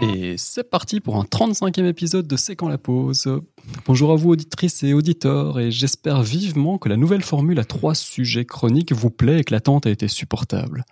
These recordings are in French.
Et c'est parti pour un 35e épisode de C'est quand la pause. Bonjour à vous auditrices et auditeurs et j'espère vivement que la nouvelle formule à trois sujets chroniques vous plaît et que l'attente a été supportable.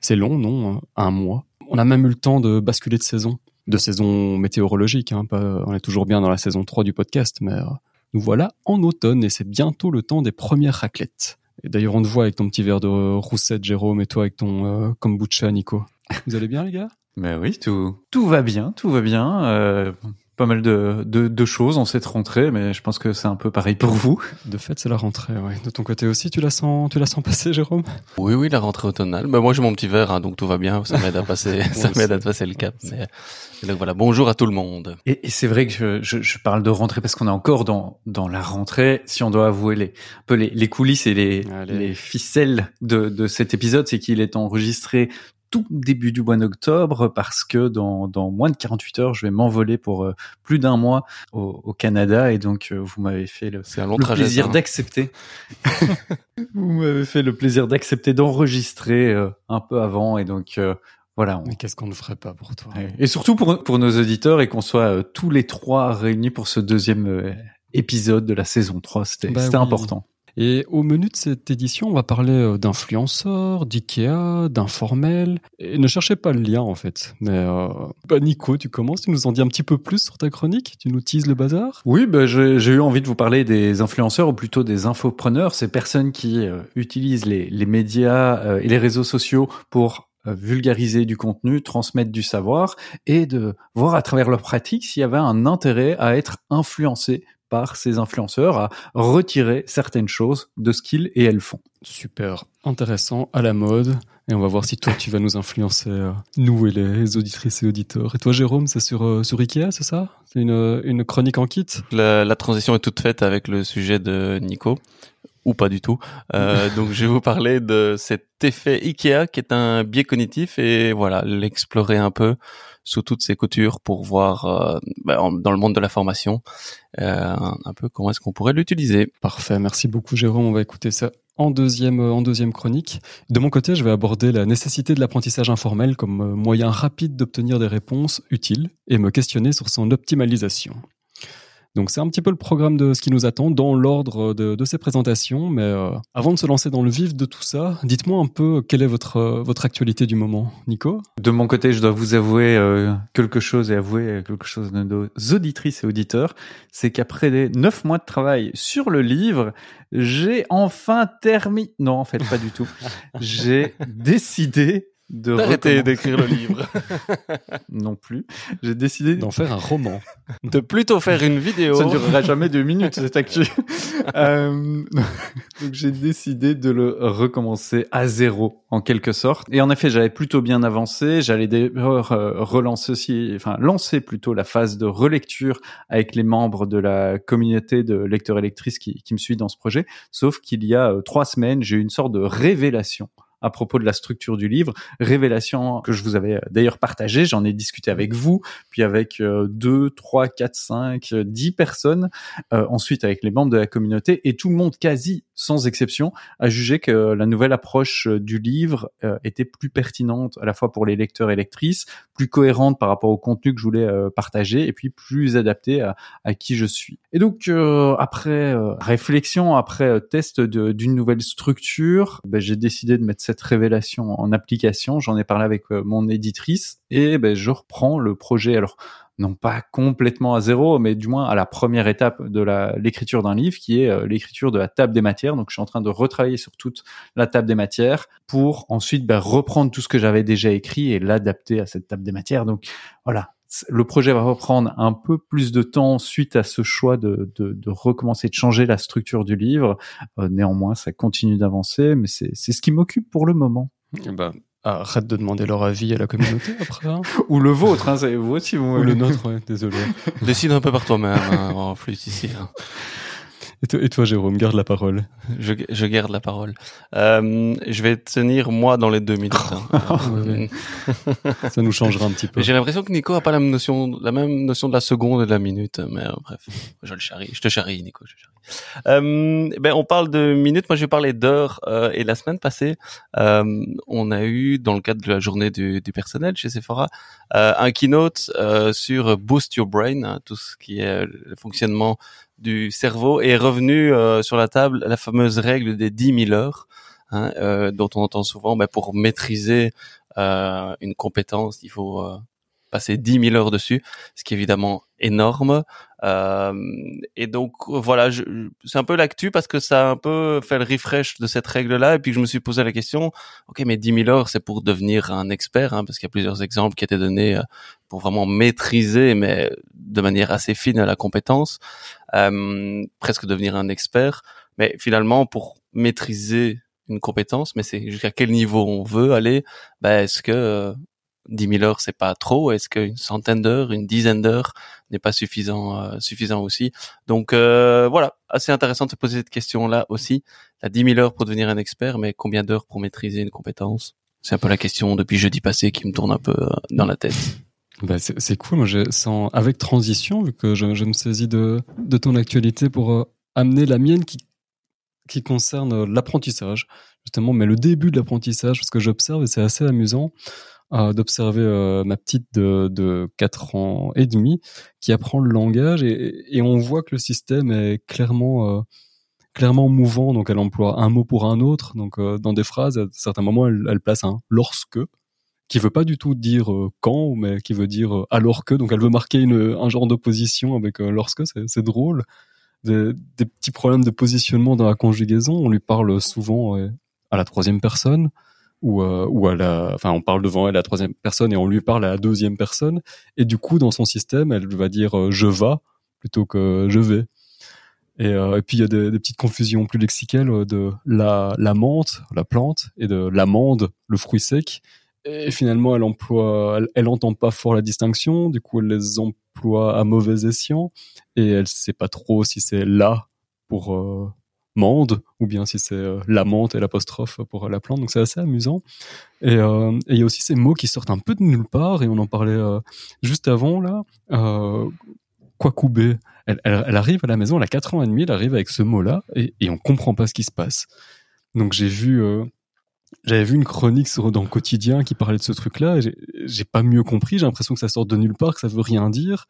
C'est long, non Un mois. On a même eu le temps de basculer de saison. De saison météorologique, hein, on est toujours bien dans la saison 3 du podcast, mais euh, nous voilà en automne et c'est bientôt le temps des premières raclettes. Et d'ailleurs, on te voit avec ton petit verre de roussette, Jérôme, et toi avec ton euh, kombucha, Nico. Vous allez bien, les gars? Mais oui, tout, tout va bien, tout va bien. Euh, pas mal de, de, de choses en cette rentrée, mais je pense que c'est un peu pareil pour vous. De fait, c'est la rentrée, ouais. De ton côté aussi, tu la sens, tu la sens passer, Jérôme? Oui, oui, la rentrée automnale. Bah, moi, j'ai mon petit verre, hein, donc tout va bien. Ça m'aide à passer, ça m'aide à passer le cap. Mais, mais donc voilà, bonjour à tout le monde. Et, et c'est vrai que je, je, je, parle de rentrée parce qu'on est encore dans, dans la rentrée. Si on doit avouer les, un peu les, les coulisses et les, les ficelles de, de cet épisode, c'est qu'il est enregistré tout début du mois d'octobre parce que dans, dans moins de 48 heures, je vais m'envoler pour euh, plus d'un mois au, au, Canada et donc euh, vous m'avez fait le, un long le trajet, plaisir hein. d'accepter. vous m'avez fait le plaisir d'accepter d'enregistrer euh, un peu avant et donc voilà. On... Mais qu'est-ce qu'on ne ferait pas pour toi? Et surtout pour, pour nos auditeurs et qu'on soit tous les trois réunis pour ce deuxième épisode de la saison 3, c'était Bah oui. important. Et au menu de cette édition, on va parler euh, d'influenceurs, d'IKEA, d'informels. Et ne cherchez pas le lien en fait. Mais euh, bah Nico, tu commences, tu nous en dis un petit peu plus sur ta chronique Tu nous teases le bazar? Oui, bah, j'ai eu envie de vous parler des influenceurs ou plutôt des infopreneurs, ces personnes qui euh, utilisent les, médias et les réseaux sociaux pour vulgariser du contenu, transmettre du savoir et de voir à travers leur pratique s'il y avait un intérêt à être influencé par ces influenceurs, à retirer certaines choses de ce qu'ils et elles font. Super intéressant, à la mode. Et on va voir si toi tu vas nous influencer, euh, nous et les auditrices et auditeurs. Et toi Jérôme, c'est sur, euh, sur Ikea, c'est ça? C'est une, une chronique en kit? La, la transition est toute faite avec le sujet de Nico ou pas du tout. Euh, donc je vais vous parler de cet effet Ikea qui est un biais cognitif et voilà l'explorer un peu sous toutes ses coutures pour voir euh, bah, dans le monde de la formation euh, un peu comment est-ce qu'on pourrait l'utiliser. Parfait, merci beaucoup Jérôme. On va écouter ça en deuxième, euh, en deuxième chronique. De mon côté, je vais aborder la nécessité de l'apprentissage informel comme moyen rapide d'obtenir des réponses utiles et me questionner sur son optimalisation. Donc c'est un petit peu le programme de ce qui nous attend dans l'ordre de, de ces présentations. Mais euh, avant de se lancer dans le vif de tout ça, dites-moi un peu quelle est votre, euh, votre actualité du moment, Nico De mon côté, je dois vous avouer euh, quelque chose et avouer quelque chose de nos auditrices et auditeurs, c'est qu'après des neuf mois de travail sur le livre, j'ai enfin terminé. Non, en fait, pas du tout. J'ai décidé de d'écrire le livre, non plus. J'ai décidé. D'en faire un roman. de plutôt faire une vidéo. Ça ne durera jamais deux minutes cette actu. Euh, donc j'ai décidé de le recommencer à zéro en quelque sorte. Et en effet, j'avais plutôt bien avancé. J'allais d'ailleurs euh, relancer aussi, enfin lancer plutôt la phase de relecture avec les membres de la communauté de lecteurs et lectrices qui, qui me suivent dans ce projet. Sauf qu'il y a euh, trois semaines, j'ai eu une sorte de révélation à propos de la structure du livre, révélation que je vous avais euh, d'ailleurs partagée, j'en ai discuté avec vous, puis avec euh, deux, trois, quatre, cinq, euh, dix personnes, euh, ensuite avec les membres de la communauté, et tout le monde, quasi sans exception, a jugé que la nouvelle approche euh, du livre euh, était plus pertinente à la fois pour les lecteurs et lectrices, plus cohérente par rapport au contenu que je voulais euh, partager, et puis plus adaptée à, à qui je suis. Et donc, euh, après euh, réflexion, après test d'une nouvelle structure, ben, j'ai décidé de mettre cette révélation en application. J'en ai parlé avec mon éditrice, et ben, je reprends le projet. Alors, non pas complètement à zéro, mais du moins à la première étape de l'écriture d'un livre, qui est euh, l'écriture de la table des matières. Donc, je suis en train de retravailler sur toute la table des matières pour ensuite ben, reprendre tout ce que j'avais déjà écrit et l'adapter à cette table des matières. Donc, voilà. Le projet va reprendre un peu plus de temps suite à ce choix de, de, de recommencer de changer la structure du livre. Euh, néanmoins, ça continue d'avancer, mais c'est c'est ce qui m'occupe pour le moment. Eh ben, arrête de demander leur avis à la communauté après. hein. Ou le vôtre, hein, c'est vous aussi. Vous Ou le nôtre, ouais, désolé. Décide un peu par toi-même, hein, en flûte ici. hein. Et toi, et toi, Jérôme, garde la parole. Je, je garde la parole. Euh, je vais tenir moi dans les deux minutes. hein. Ça nous changera un petit peu. J'ai l'impression que Nico a pas la même notion, la même notion de la seconde et de la minute. Mais euh, bref, je le charrie. Je te charrie, Nico. Je te charrie. Euh, ben on parle de minutes, moi je vais parler d'heures. Euh, et la semaine passée, euh, on a eu dans le cadre de la journée du, du personnel chez Sephora euh, un keynote euh, sur Boost Your Brain, hein, tout ce qui est le fonctionnement du cerveau, est revenu sur la table la fameuse règle des 10 000 heures. Hein, dont on entend souvent, ben, pour maîtriser une compétence, il faut passer 10 000 heures dessus, ce qui est évidemment énorme. Euh, et donc voilà, c'est un peu l'actu parce que ça a un peu fait le refresh de cette règle-là. Et puis je me suis posé la question, ok, mais 10 000 heures, c'est pour devenir un expert, hein, parce qu'il y a plusieurs exemples qui étaient donnés euh, pour vraiment maîtriser, mais de manière assez fine la compétence, euh, presque devenir un expert. Mais finalement, pour maîtriser une compétence, mais c'est jusqu'à quel niveau on veut aller, ben, est-ce que euh, 10 000 heures, c'est pas trop? Est-ce qu'une centaine d'heures, une dizaine d'heures n'est pas suffisant, euh, suffisant aussi? Donc euh, voilà, assez intéressant de se poser cette question-là aussi. La 10 000 heures pour devenir un expert, mais combien d'heures pour maîtriser une compétence? C'est un peu la question depuis jeudi passé qui me tourne un peu euh, dans la tête. Bah c'est cool. Moi, je sens avec transition, vu que je, me saisis de, ton actualité pour amener la mienne qui qui concerne l'apprentissage justement, mais le début de l'apprentissage, parce que j'observe et c'est assez amusant d'observer euh, ma petite de, de 4 ans et demi qui apprend le langage et, et on voit que le système est clairement euh, clairement mouvant. Donc elle emploie un mot pour un autre. Donc euh, dans des phrases à certains moments elle, elle, place un lorsque qui veut pas du tout dire quand mais qui veut dire alors que. Donc elle veut marquer un genre d'opposition avec lorsque. C'est drôle. Des, petits problèmes de positionnement dans la conjugaison. On lui parle souvent à la troisième personne ou euh, à la, enfin on parle devant elle à la troisième personne et on lui parle à la deuxième personne. Et du coup dans son système elle va dire euh, je vas plutôt que je vais. Et, euh, puis il y a des, petites confusions plus lexicales euh, de la la menthe la plante et de l'amande le fruit sec et finalement elle emploie elle, entend pas fort la distinction du coup elle les emploie à mauvais escient et elle sait pas trop si c'est là pour euh, mande ou bien si c'est euh, la menthe et l'apostrophe pour la plante. Donc c'est assez amusant. Et euh, il y a aussi ces mots qui sortent un peu de nulle part et on en parlait euh, juste avant là. Euh, Kwakubé. Elle, arrive à la maison, elle a 4 ans et demi, elle arrive avec ce mot-là et, et on comprend pas ce qui se passe. Donc j'ai vu, euh, j'avais vu une chronique sur, dans quotidien qui parlait de ce truc-là. J'ai pas mieux compris. J'ai l'impression que ça sort de nulle part, que ça veut rien dire.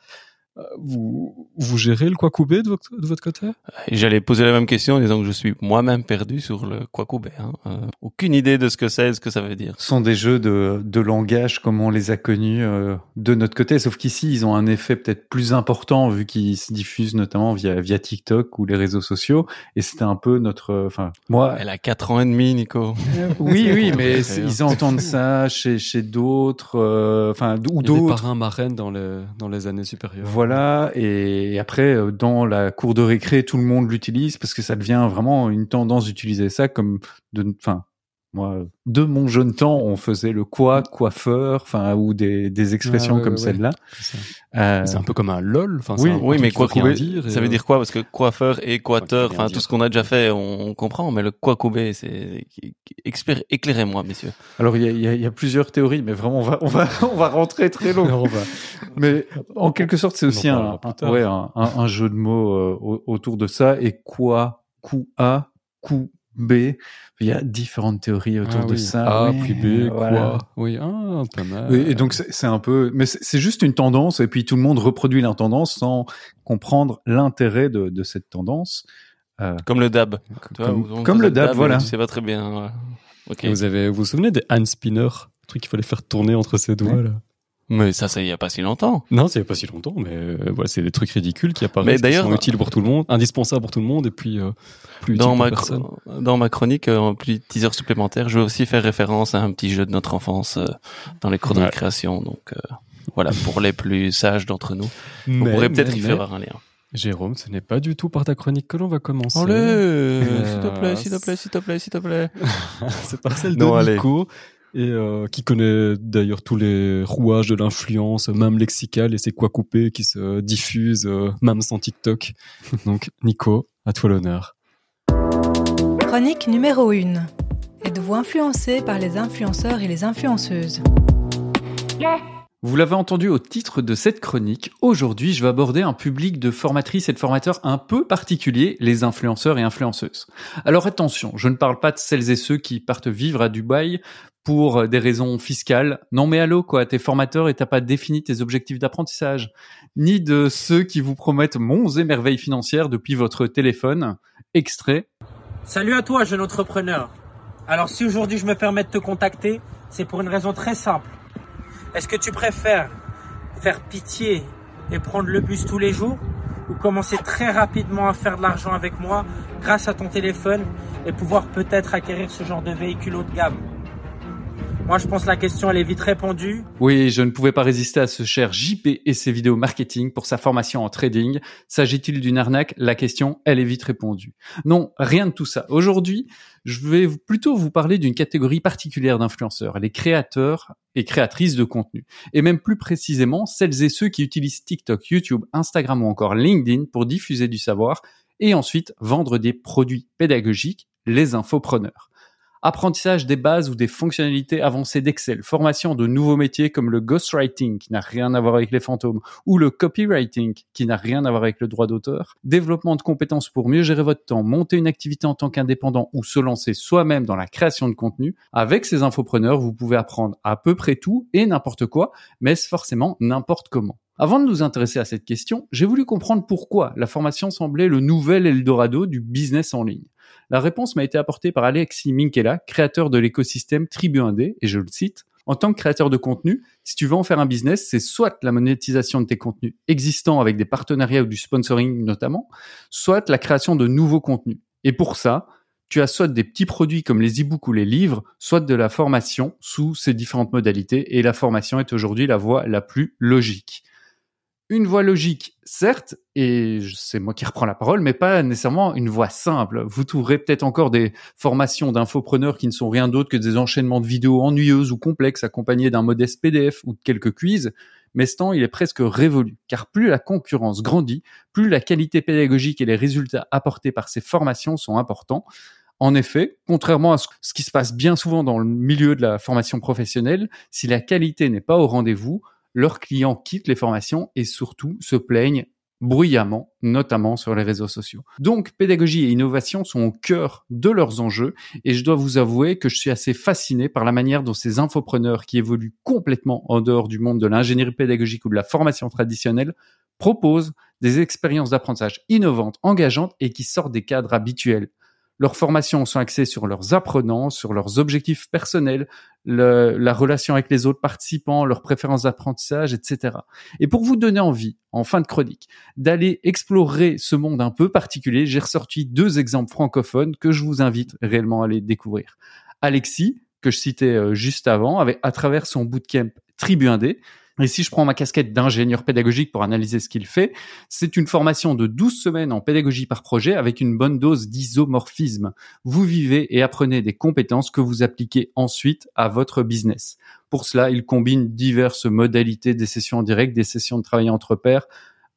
Euh, vous, vous gérez le Kwakubé de votre, de votre côté? J'allais poser la même question en disant que je suis moi-même perdu sur le Kwakubé. Hein. Euh, aucune idée de ce que c'est, ce que ça veut dire. Ce sont des jeux de, de langage comme on les a connus euh, de notre côté, sauf qu'ici ils ont un effet peut-être plus important vu qu'ils se diffusent notamment via, via TikTok ou les réseaux sociaux. Et c'était un peu notre... Enfin, moi... Elle a 4 ans et demi, Nico. oui, oui, mais ils entendent ça chez, chez d'autres... Enfin, ou d'autres... des parrains marraines dans les, dans les années supérieures. Voilà, et après, euh, dans la cour de récré, tout le monde l'utilise parce que ça devient vraiment une tendance d'utiliser ça comme enfin, moi, de mon jeune temps, on faisait le quoi, coiffeur, enfin, ou des, des expressions Ah ouais, comme ouais, celle-là. Euh, C'est un peu comme un lol. Enfin, oui, c'est un Oui, mais rien Kwakubé, dire et, ça veut euh, dire quoi? Parce que coiffeur et équateur, enfin tout ce qu'on a déjà fait, on, comprend, mais le Kwakubé, c'est expér- éclairez-moi, messieurs. Alors, il y a, il y, a, il y a plusieurs théories, mais vraiment, on va, on va, on va rentrer très on va- Mais en quelque sorte, c'est aussi un, ouais, un, un, un jeu de mots euh, au- autour de ça. Et quoi, coup A, coup B. Il y a différentes théories autour Ah de oui. ça. A, Ouais, puis B, voilà. quoi. Oui, ah, pas mal. Et, et donc c'est c'est un peu, mais c'est c'est juste une tendance, et puis tout le monde reproduit la tendance sans comprendre l'intérêt de, de cette tendance. Euh, Comme le dab. Vois, comme, le dab, voilà. Tu sais pas très bien. voilà. Vous avez, vous vous souvenez des hand spinners? Le truc qu'il fallait faire tourner entre ses doigts, Ouais. là? Mais ça, ça y a pas si longtemps. Non, c'est pas si longtemps, mais euh, voilà, c'est des trucs ridicules qui apparaissent, Mais qui d'ailleurs- sont utiles pour tout le monde, indispensables pour tout le monde, et puis euh, plus Dans ma, personne. dans ma chronique, euh, en petit teaser supplémentaire, je vais aussi faire référence à un petit jeu de notre enfance euh, dans les cours de Ouais. récréation. Donc euh, voilà, pour les plus sages d'entre nous, on pourrait peut-être y mais, faire un lien. Jérôme, ce n'est pas du tout par ta chronique que l'on va commencer. Allez, Euh, s'il te plaît, s'il te plaît, s'il te plaît, s'il te plaît. c'est par celle Non, de allez. Et euh, qui connaît d'ailleurs tous les rouages de l'influence, même lexicale, et c'est quoi couper qui se diffuse, euh, même sans TikTok. Donc, Nico, à toi l'honneur. Chronique numéro 1. Êtes-vous influencé par les influenceurs et les influenceuses? Vous l'avez entendu au titre de cette chronique, aujourd'hui je vais aborder un public de formatrices et de formateurs un peu particulier, les influenceurs et influenceuses. Alors attention, je ne parle pas de celles et ceux qui partent vivre à Dubaï pour des raisons fiscales. Non mais allô quoi, t'es formateur et t'as pas défini tes objectifs d'apprentissage. Ni de ceux qui vous promettent monts et merveilles financières depuis votre téléphone. Extrait. Salut à toi jeune entrepreneur. Alors si aujourd'hui je me permets de te contacter, c'est pour une raison très simple. Est-ce que tu préfères faire pitié et prendre le bus tous les jours ou commencer très rapidement à faire de l'argent avec moi grâce à ton téléphone et pouvoir peut-être acquérir ce genre de véhicule haut de gamme? Moi, je pense que la question, elle est vite répondue. Oui, je ne pouvais pas résister à ce cher JP et ses vidéos marketing pour sa formation en trading. S'agit-il d'une arnaque? La question, elle est vite répondue. Non, rien de tout ça. Aujourd'hui, je vais plutôt vous parler d'une catégorie particulière d'influenceurs, les créateurs et créatrices de contenu. Et même plus précisément, celles et ceux qui utilisent TikTok, YouTube, Instagram ou encore LinkedIn pour diffuser du savoir et ensuite vendre des produits pédagogiques, les infopreneurs apprentissage des bases ou des fonctionnalités avancées d'Excel, formation de nouveaux métiers comme le ghostwriting qui n'a rien à voir avec les fantômes ou le copywriting qui n'a rien à voir avec le droit d'auteur, développement de compétences pour mieux gérer votre temps, monter une activité en tant qu'indépendant ou se lancer soi-même dans la création de contenu. Avec ces infopreneurs, vous pouvez apprendre à peu près tout et n'importe quoi, mais forcément n'importe comment. Avant de nous intéresser à cette question, j'ai voulu comprendre pourquoi la formation semblait le nouvel Eldorado du business en ligne. La réponse m'a été apportée par Alexis Minkela, créateur de l'écosystème Tribu 1D, et je le cite. En tant que créateur de contenu, si tu veux en faire un business, c'est soit la monétisation de tes contenus existants avec des partenariats ou du sponsoring notamment, soit la création de nouveaux contenus. Et pour ça, tu as soit des petits produits comme les e-books ou les livres, soit de la formation sous ces différentes modalités. Et la formation est aujourd'hui la voie la plus logique une voie logique, certes, et c'est moi qui reprends la parole, mais pas nécessairement une voie simple. Vous trouverez peut-être encore des formations d'infopreneurs qui ne sont rien d'autre que des enchaînements de vidéos ennuyeuses ou complexes accompagnés d'un modeste PDF ou de quelques quiz, mais ce temps, il est presque révolu, car plus la concurrence grandit, plus la qualité pédagogique et les résultats apportés par ces formations sont importants. En effet, contrairement à ce qui se passe bien souvent dans le milieu de la formation professionnelle, si la qualité n'est pas au rendez-vous, leurs clients quittent les formations et surtout se plaignent bruyamment, notamment sur les réseaux sociaux. Donc, pédagogie et innovation sont au cœur de leurs enjeux et je dois vous avouer que je suis assez fasciné par la manière dont ces infopreneurs qui évoluent complètement en dehors du monde de l'ingénierie pédagogique ou de la formation traditionnelle proposent des expériences d'apprentissage innovantes, engageantes et qui sortent des cadres habituels. Leurs formations sont axées sur leurs apprenants, sur leurs objectifs personnels, la relation avec les autres participants, leurs préférences d'apprentissage, etc. Et pour vous donner envie, en fin de chronique, d'aller explorer ce monde un peu particulier, j'ai ressorti deux exemples francophones que je vous invite réellement à aller découvrir. Alexis, que je citais euh, juste avant, avec, à travers son bootcamp Tribu 1D, et si je prends ma casquette d'ingénieur pédagogique pour analyser ce qu'il fait, c'est une formation de 12 semaines en pédagogie par projet avec une bonne dose d'isomorphisme. Vous vivez et apprenez des compétences que vous appliquez ensuite à votre business. Pour cela, il combine diverses modalités des sessions en direct, des sessions de travail entre pairs,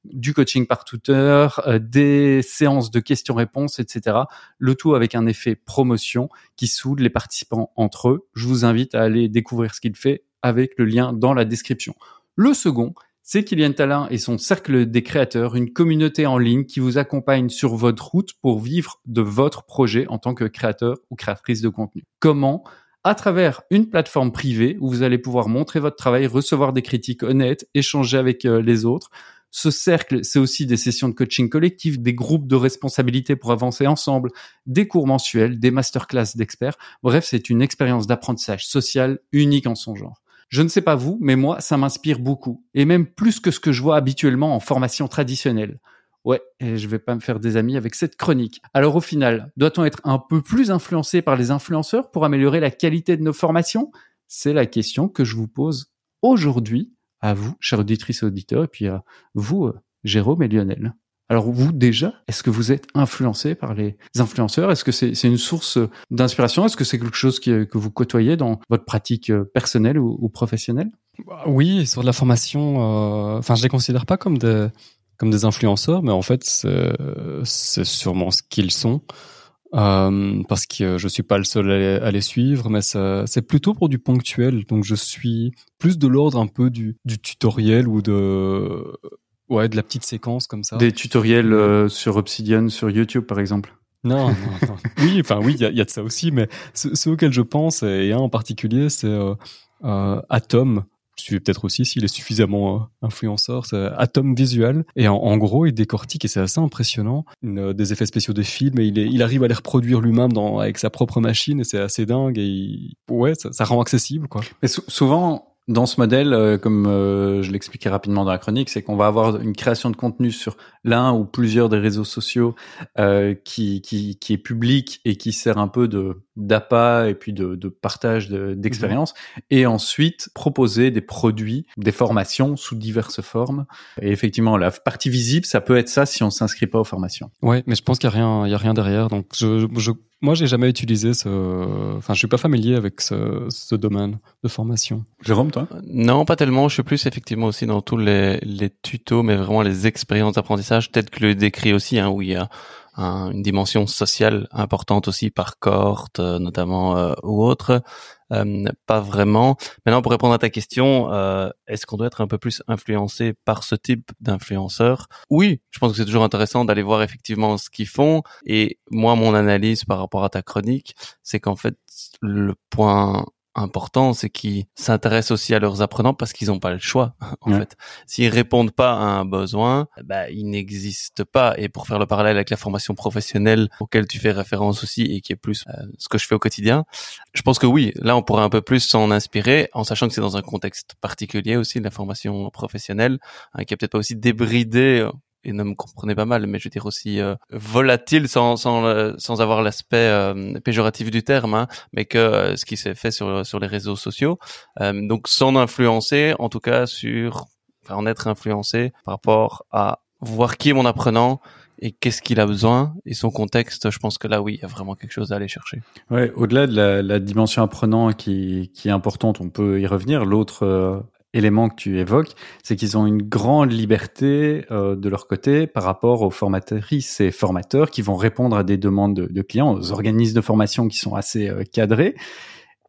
du coaching par tuteur, euh, des séances de questions-réponses, etc. Le tout avec un effet promotion qui soude les participants entre eux. Je vous invite à aller découvrir ce qu'il fait avec le lien dans la description. Le second, c'est Kylian Talin et son cercle des créateurs, une communauté en ligne qui vous accompagne sur votre route pour vivre de votre projet en tant que créateur ou créatrice de contenu. Comment? À travers une plateforme privée où vous allez pouvoir montrer votre travail, recevoir des critiques honnêtes, échanger avec euh, les autres. Ce cercle, c'est aussi des sessions de coaching collectif, des groupes de responsabilité pour avancer ensemble, des cours mensuels, des masterclass d'experts. Bref, c'est une expérience d'apprentissage social unique en son genre. Je ne sais pas vous, mais moi, ça m'inspire beaucoup. Et même plus que ce que je vois habituellement en formation traditionnelle. Ouais, et je vais pas me faire des amis avec cette chronique. Alors au final, doit-on être un peu plus influencé par les influenceurs pour améliorer la qualité de nos formations? C'est la question que je vous pose aujourd'hui à vous, chers auditrices et auditeurs, et puis à vous, euh, Jérôme et Lionel. Alors vous déjà, est-ce que vous êtes influencé par les influenceurs? Est-ce que c'est une source d'inspiration? Est-ce que c'est quelque chose que vous côtoyez dans votre pratique euh, personnelle ou, professionnelle? Bah Oui, sur de la formation, euh, enfin je les considère pas comme des comme des influenceurs, mais en fait c'est sûrement ce qu'ils sont. Euh, parce que je suis pas le seul à les, suivre, mais c'est plutôt pour du ponctuel. Donc je suis plus de l'ordre un peu du tutoriel ou de ouais de la petite séquence comme ça. Des tutoriels euh, sur Obsidian, sur YouTube, par exemple. Non, non, non. oui, enfin oui, il y a, il y a de ça aussi, mais ce- ceux auxquels je pense et un en particulier, c'est euh, euh, Atom. Je suis peut-être aussi s'il est suffisamment euh, influenceur, c'est Atom Visual. Et en, en gros, il décortique et c'est assez impressionnant une, euh, des effets spéciaux des films et il, est, il arrive à les reproduire lui-même dans avec sa propre machine et c'est assez dingue et il- ouais, ça, ça rend accessible quoi. Mais sou- souvent, dans ce modèle, euh, comme euh, je l'expliquais rapidement dans la chronique, c'est qu'on va avoir une création de contenu sur l'un ou plusieurs des réseaux sociaux euh, qui, qui, qui est public et qui sert un peu de d'appât et puis de, de partage de- d'expérience, et ensuite proposer des produits, des formations sous diverses formes. Et effectivement, la partie visible, ça peut être ça si on s'inscrit pas aux formations. Ouais, mais je pense qu'il y a rien, il y a rien derrière. Donc je, je moi j'ai jamais utilisé ce, enfin je suis pas familier avec ce, ce domaine de formation. Jérôme, toi? Non, pas tellement. Je suis plus effectivement aussi dans tous les, les tutos, mais vraiment les expériences d'apprentissage, peut-être que le décrit aussi, hein, où il y a un- une dimension sociale importante aussi par cohorte, euh, notamment euh, ou autre. Euh, pas vraiment. Maintenant, pour répondre à ta question, euh, est-ce qu'on doit être un peu plus influencé par ce type d'influenceurs? Oui, je pense que c'est toujours intéressant d'aller voir effectivement ce qu'ils font. Et moi, mon analyse par rapport à ta chronique, c'est qu'en fait, le point important, c'est qu'ils s'intéressent aussi à leurs apprenants parce qu'ils n'ont pas le choix, en Ouais. fait. S'ils répondent pas à un besoin, bah, il n'existe pas. Et pour faire le parallèle avec la formation professionnelle auquel tu fais référence aussi et qui est plus euh, ce que je fais au quotidien, je pense que oui, là, on pourrait un peu plus s'en inspirer en sachant que c'est dans un contexte particulier aussi, la formation professionnelle, hein, qui est peut-être pas aussi débridée euh, et ne me comprenez pas mal, mais je veux dire aussi euh, volatile sans sans sans avoir l'aspect euh, péjoratif du terme, hein, mais que euh, ce qui s'est fait sur sur les réseaux sociaux, donc sans influencer, en tout cas sur enfin, en être influencé par rapport à voir qui est mon apprenant et qu'est-ce qu'il a besoin et son contexte. Je pense que là, oui, il y a vraiment quelque chose à aller chercher. Ouais, au-delà de la, la dimension apprenant qui, qui est importante, on peut y revenir. L'autre élément que tu évoques, c'est qu'ils ont une grande liberté euh, de leur côté par rapport aux formatrices et formateurs qui vont répondre à des demandes de, clients, aux organismes de formation qui sont assez euh, cadrés.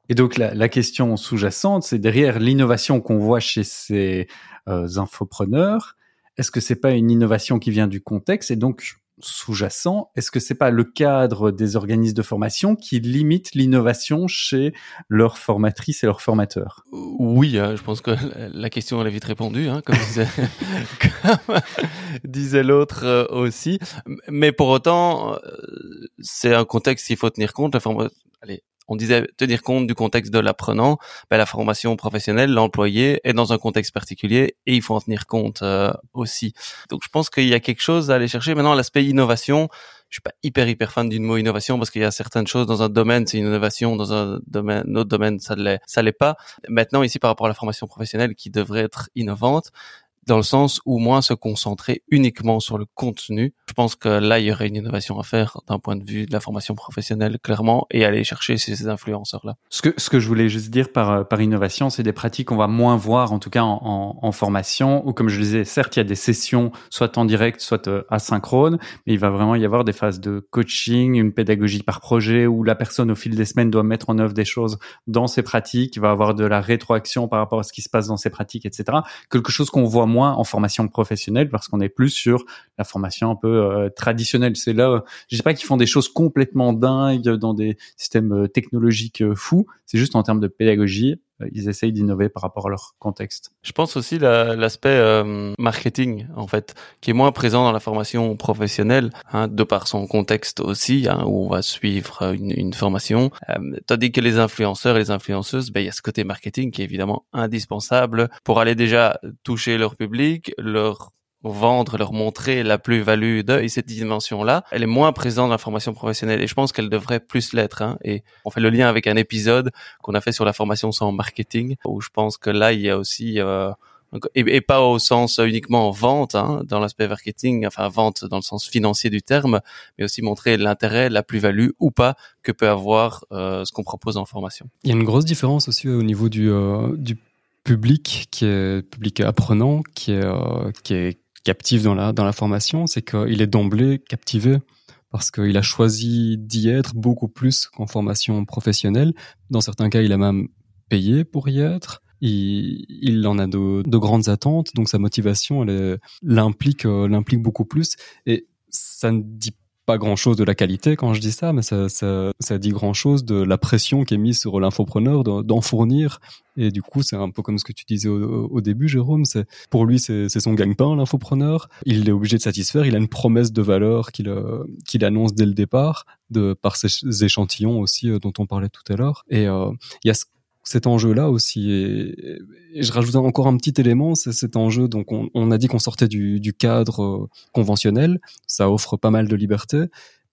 Et donc la, la question sous-jacente, c'est derrière l'innovation qu'on voit chez ces euh, infopreneurs, est-ce que c'est pas une innovation qui vient du contexte? Et donc sous-jacent, est-ce que c'est pas le cadre des organismes de formation qui limite l'innovation chez leurs formatrices et leurs formateurs? Oui, hein, je pense que la- question elle est vite répondue, hein, comme disait, l'autre euh, aussi. Mais pour autant, euh, c'est un contexte qu'il faut tenir compte. Allez, on disait tenir compte du contexte de l'apprenant. Ben, la formation professionnelle, l'employé est dans un contexte particulier et il faut en tenir compte euh, aussi. Donc je pense qu'il y a quelque chose à aller chercher. Maintenant, l'aspect innovation, je suis pas hyper hyper fan du mot innovation parce qu'il y a certaines choses dans un domaine, c'est une innovation, dans un domaine, autre domaine, ça l'est, ça l'est pas. Maintenant, ici, par rapport à la formation professionnelle qui devrait être innovante, dans le sens où moins se concentrer uniquement sur le contenu. Je pense que là, il y aurait une innovation à faire d'un point de vue de la formation professionnelle, clairement, et aller chercher ces influenceurs-là. Ce que, ce que je voulais juste dire par, euh, par innovation, c'est des pratiques qu'on va moins voir, en tout cas en, formation, ou comme je le disais, certes, il y a des sessions, soit en direct, soit euh, asynchrone, mais il va vraiment y avoir des phases de coaching, une pédagogie par projet, où la personne, au fil des semaines, doit mettre en œuvre des choses dans ses pratiques, il va avoir de la rétroaction par rapport à ce qui se passe dans ses pratiques, etc. Quelque chose qu'on voit moins en formation professionnelle, parce qu'on est plus sur la formation un peu euh, traditionnelle. C'est là, euh, je sais pas qu'ils font des choses complètement dingues dans des systèmes euh, technologiques fous, c'est juste en termes de pédagogie, ils essayent d'innover par rapport à leur contexte. Je pense aussi la- l'aspect euh, marketing, en fait, qui est moins présent dans la formation professionnelle, hein, de par son contexte aussi, hein, où on va suivre une, une formation. Euh, tandis que les influenceurs et les influenceuses, ben, il y a ce côté marketing qui est évidemment indispensable pour aller déjà toucher leur public, leur vendre, leur montrer la plus-value de et cette dimension-là, elle est moins présente dans la formation professionnelle et je pense qu'elle devrait plus l'être. Hein, et on fait le lien avec un épisode qu'on a fait sur la formation sans marketing, où je pense que là il y a aussi euh, et, et pas au sens uniquement vente, hein, dans l'aspect marketing, enfin vente dans le sens financier du terme, mais aussi montrer l'intérêt, la plus-value ou pas que peut avoir euh, ce qu'on propose en formation. Il y a une grosse différence aussi au niveau du, euh, du public qui est public apprenant, qui est, euh, qui est captif dans la, dans la formation, c'est qu'il est d'emblée captivé parce qu'il a choisi d'y être beaucoup plus qu'en formation professionnelle. Dans certains cas, il a même payé pour y être. Il, il en a de, de grandes attentes, donc sa motivation, l'implique, euh, l'implique beaucoup plus. Et ça ne dit pas grand chose de la qualité quand je dis ça, mais ça, ça, ça dit grand chose de la pression qui est mise sur l'infopreneur d'en fournir. Et du coup, c'est un peu comme ce que tu disais au, début, Jérôme. Pour lui, c'est son gagne-pain, l'infopreneur. Il est obligé de satisfaire. Il a une promesse de valeur qu'il euh, qu'il annonce dès le départ, de par ses échantillons aussi euh, dont on parlait tout à l'heure. Et euh, il y a ce cet enjeu-là aussi. Et, je rajoute encore un petit élément, c'est cet enjeu. Donc, on, a dit qu'on sortait du, cadre euh, conventionnel. Ça offre pas mal de liberté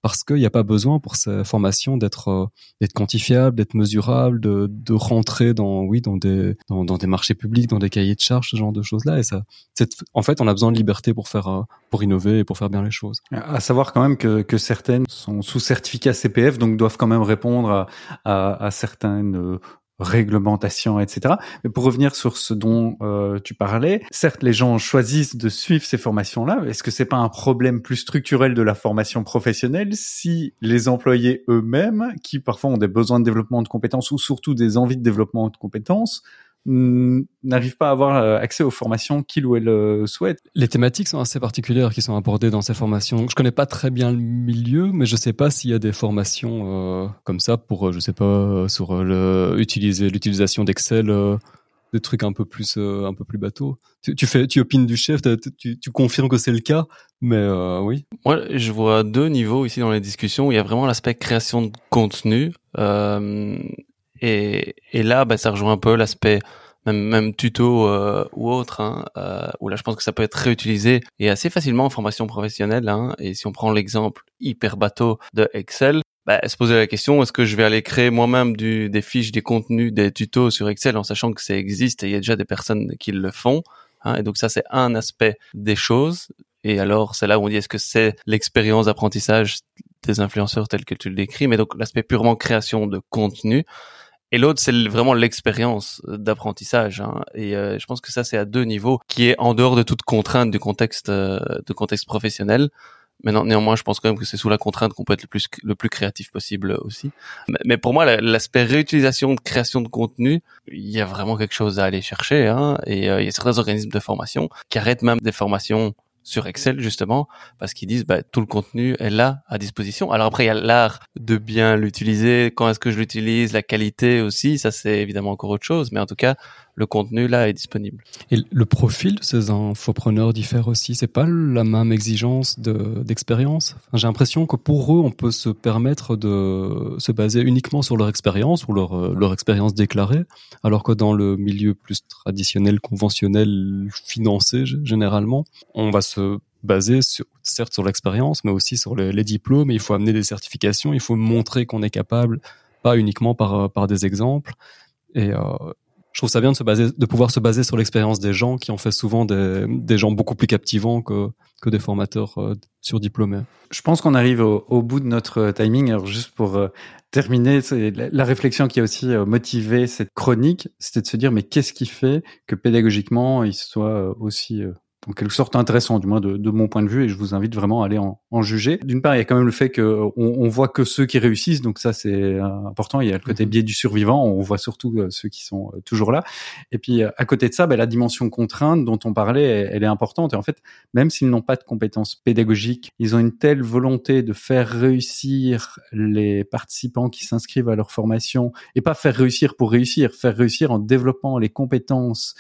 parce qu'il n'y a pas besoin pour ces formations d'être euh, d'être quantifiable, d'être mesurable, de, rentrer dans oui dans des dans, des marchés publics, dans des cahiers de charges, ce genre de choses là. Et ça, en fait, on a besoin de liberté pour faire euh, pour innover et pour faire bien les choses. À savoir quand même que, que certaines sont sous certificat CPF, donc doivent quand même répondre à, à certaines réglementation, etc. Mais pour revenir sur ce dont euh, tu parlais, certes, les gens choisissent de suivre ces formations-là. Est-ce que c'est pas un problème plus structurel de la formation professionnelle si les employés eux-mêmes, qui parfois ont des besoins de développement de compétences ou surtout des envies de développement de compétences, n'arrivent pas à avoir euh, accès aux formations qu'il ou elle euh, souhaite. Les thématiques sont assez particulières qui sont abordées dans ces formations. Je connais pas très bien le milieu, mais je sais pas s'il y a des formations euh, comme ça pour, je sais pas, sur le, utiliser l'utilisation d'Excel, des trucs un peu plus, un peu plus bateau. Tu, tu, fais, tu opines du chef, tu, tu confirmes que c'est le cas, mais oui. Moi, je vois deux niveaux ici dans les discussions. Il y a vraiment l'aspect création de contenu. Euh, et, et là, bah, ça rejoint un peu l'aspect même, même tuto euh, ou autre, hein, euh, où là je pense que ça peut être réutilisé et assez facilement en formation professionnelle. Hein, et si on prend l'exemple hyper bateau de Excel, bah, se poser la question est-ce que je vais aller créer moi-même du, des fiches, des contenus, des tutos sur Excel en sachant que ça existe et il y a déjà des personnes qui le font. Hein, et donc ça c'est un aspect des choses. Et alors c'est là où on dit est-ce que c'est l'expérience d'apprentissage des influenceurs tels que tu le décris, mais donc l'aspect purement création de contenu. Et l'autre, c'est vraiment l'expérience d'apprentissage. Hein. Et euh, je pense que ça, c'est à deux niveaux, qui est en dehors de toute contrainte du contexte, euh, de contexte professionnel. Mais non, néanmoins, je pense quand même que c'est sous la contrainte qu'on peut être le plus le plus créatif possible aussi. Mais, pour moi, l'aspect réutilisation de création de contenu, il y a vraiment quelque chose à aller chercher. Hein. Et euh, il y a certains organismes de formation qui arrêtent même des formations sur Excel justement parce qu'ils disent bah, tout le contenu est là à disposition. Alors après il y a l'art de bien l'utiliser, quand est-ce que je l'utilise, la qualité aussi, ça c'est évidemment encore autre chose, mais en tout cas le contenu là est disponible. Et le profil de ces infopreneurs diffère aussi. C'est pas la même exigence d'expérience. J'ai l'impression que pour eux, on peut se permettre de se baser uniquement sur leur expérience ou leur, euh, leur expérience déclarée, alors que dans le milieu plus traditionnel, conventionnel, financé généralement, on va se baser sur, certes sur l'expérience, mais aussi sur les, diplômes. Il faut amener des certifications, il faut montrer qu'on est capable, pas uniquement par, par des exemples. Et, euh, je trouve ça bien de se baser, de pouvoir se baser sur l'expérience des gens qui ont fait souvent des, des gens beaucoup plus captivants que, que des formateurs euh, surdiplômés. Je pense qu'on arrive au, au, bout de notre timing. Alors juste pour euh, terminer, la, la, réflexion qui a aussi euh, motivé cette chronique, c'était de se dire mais qu'est-ce qui fait que pédagogiquement il soit aussi en quelque sorte intéressant, du moins de, de, mon point de vue, et je vous invite vraiment à aller en, en juger. D'une part, il y a quand même le fait que on, voit que ceux qui réussissent, donc ça c'est euh, important. Il y a le côté mhm. biais du survivant, on voit surtout euh, ceux qui sont euh, toujours là. Et puis à côté de ça, ben, la dimension contrainte dont on parlait, elle, est importante. Et en fait, même s'ils n'ont pas de compétences pédagogiques, ils ont une telle volonté de faire réussir les participants qui s'inscrivent à leur formation, et pas faire réussir pour réussir, faire réussir en développant les compétences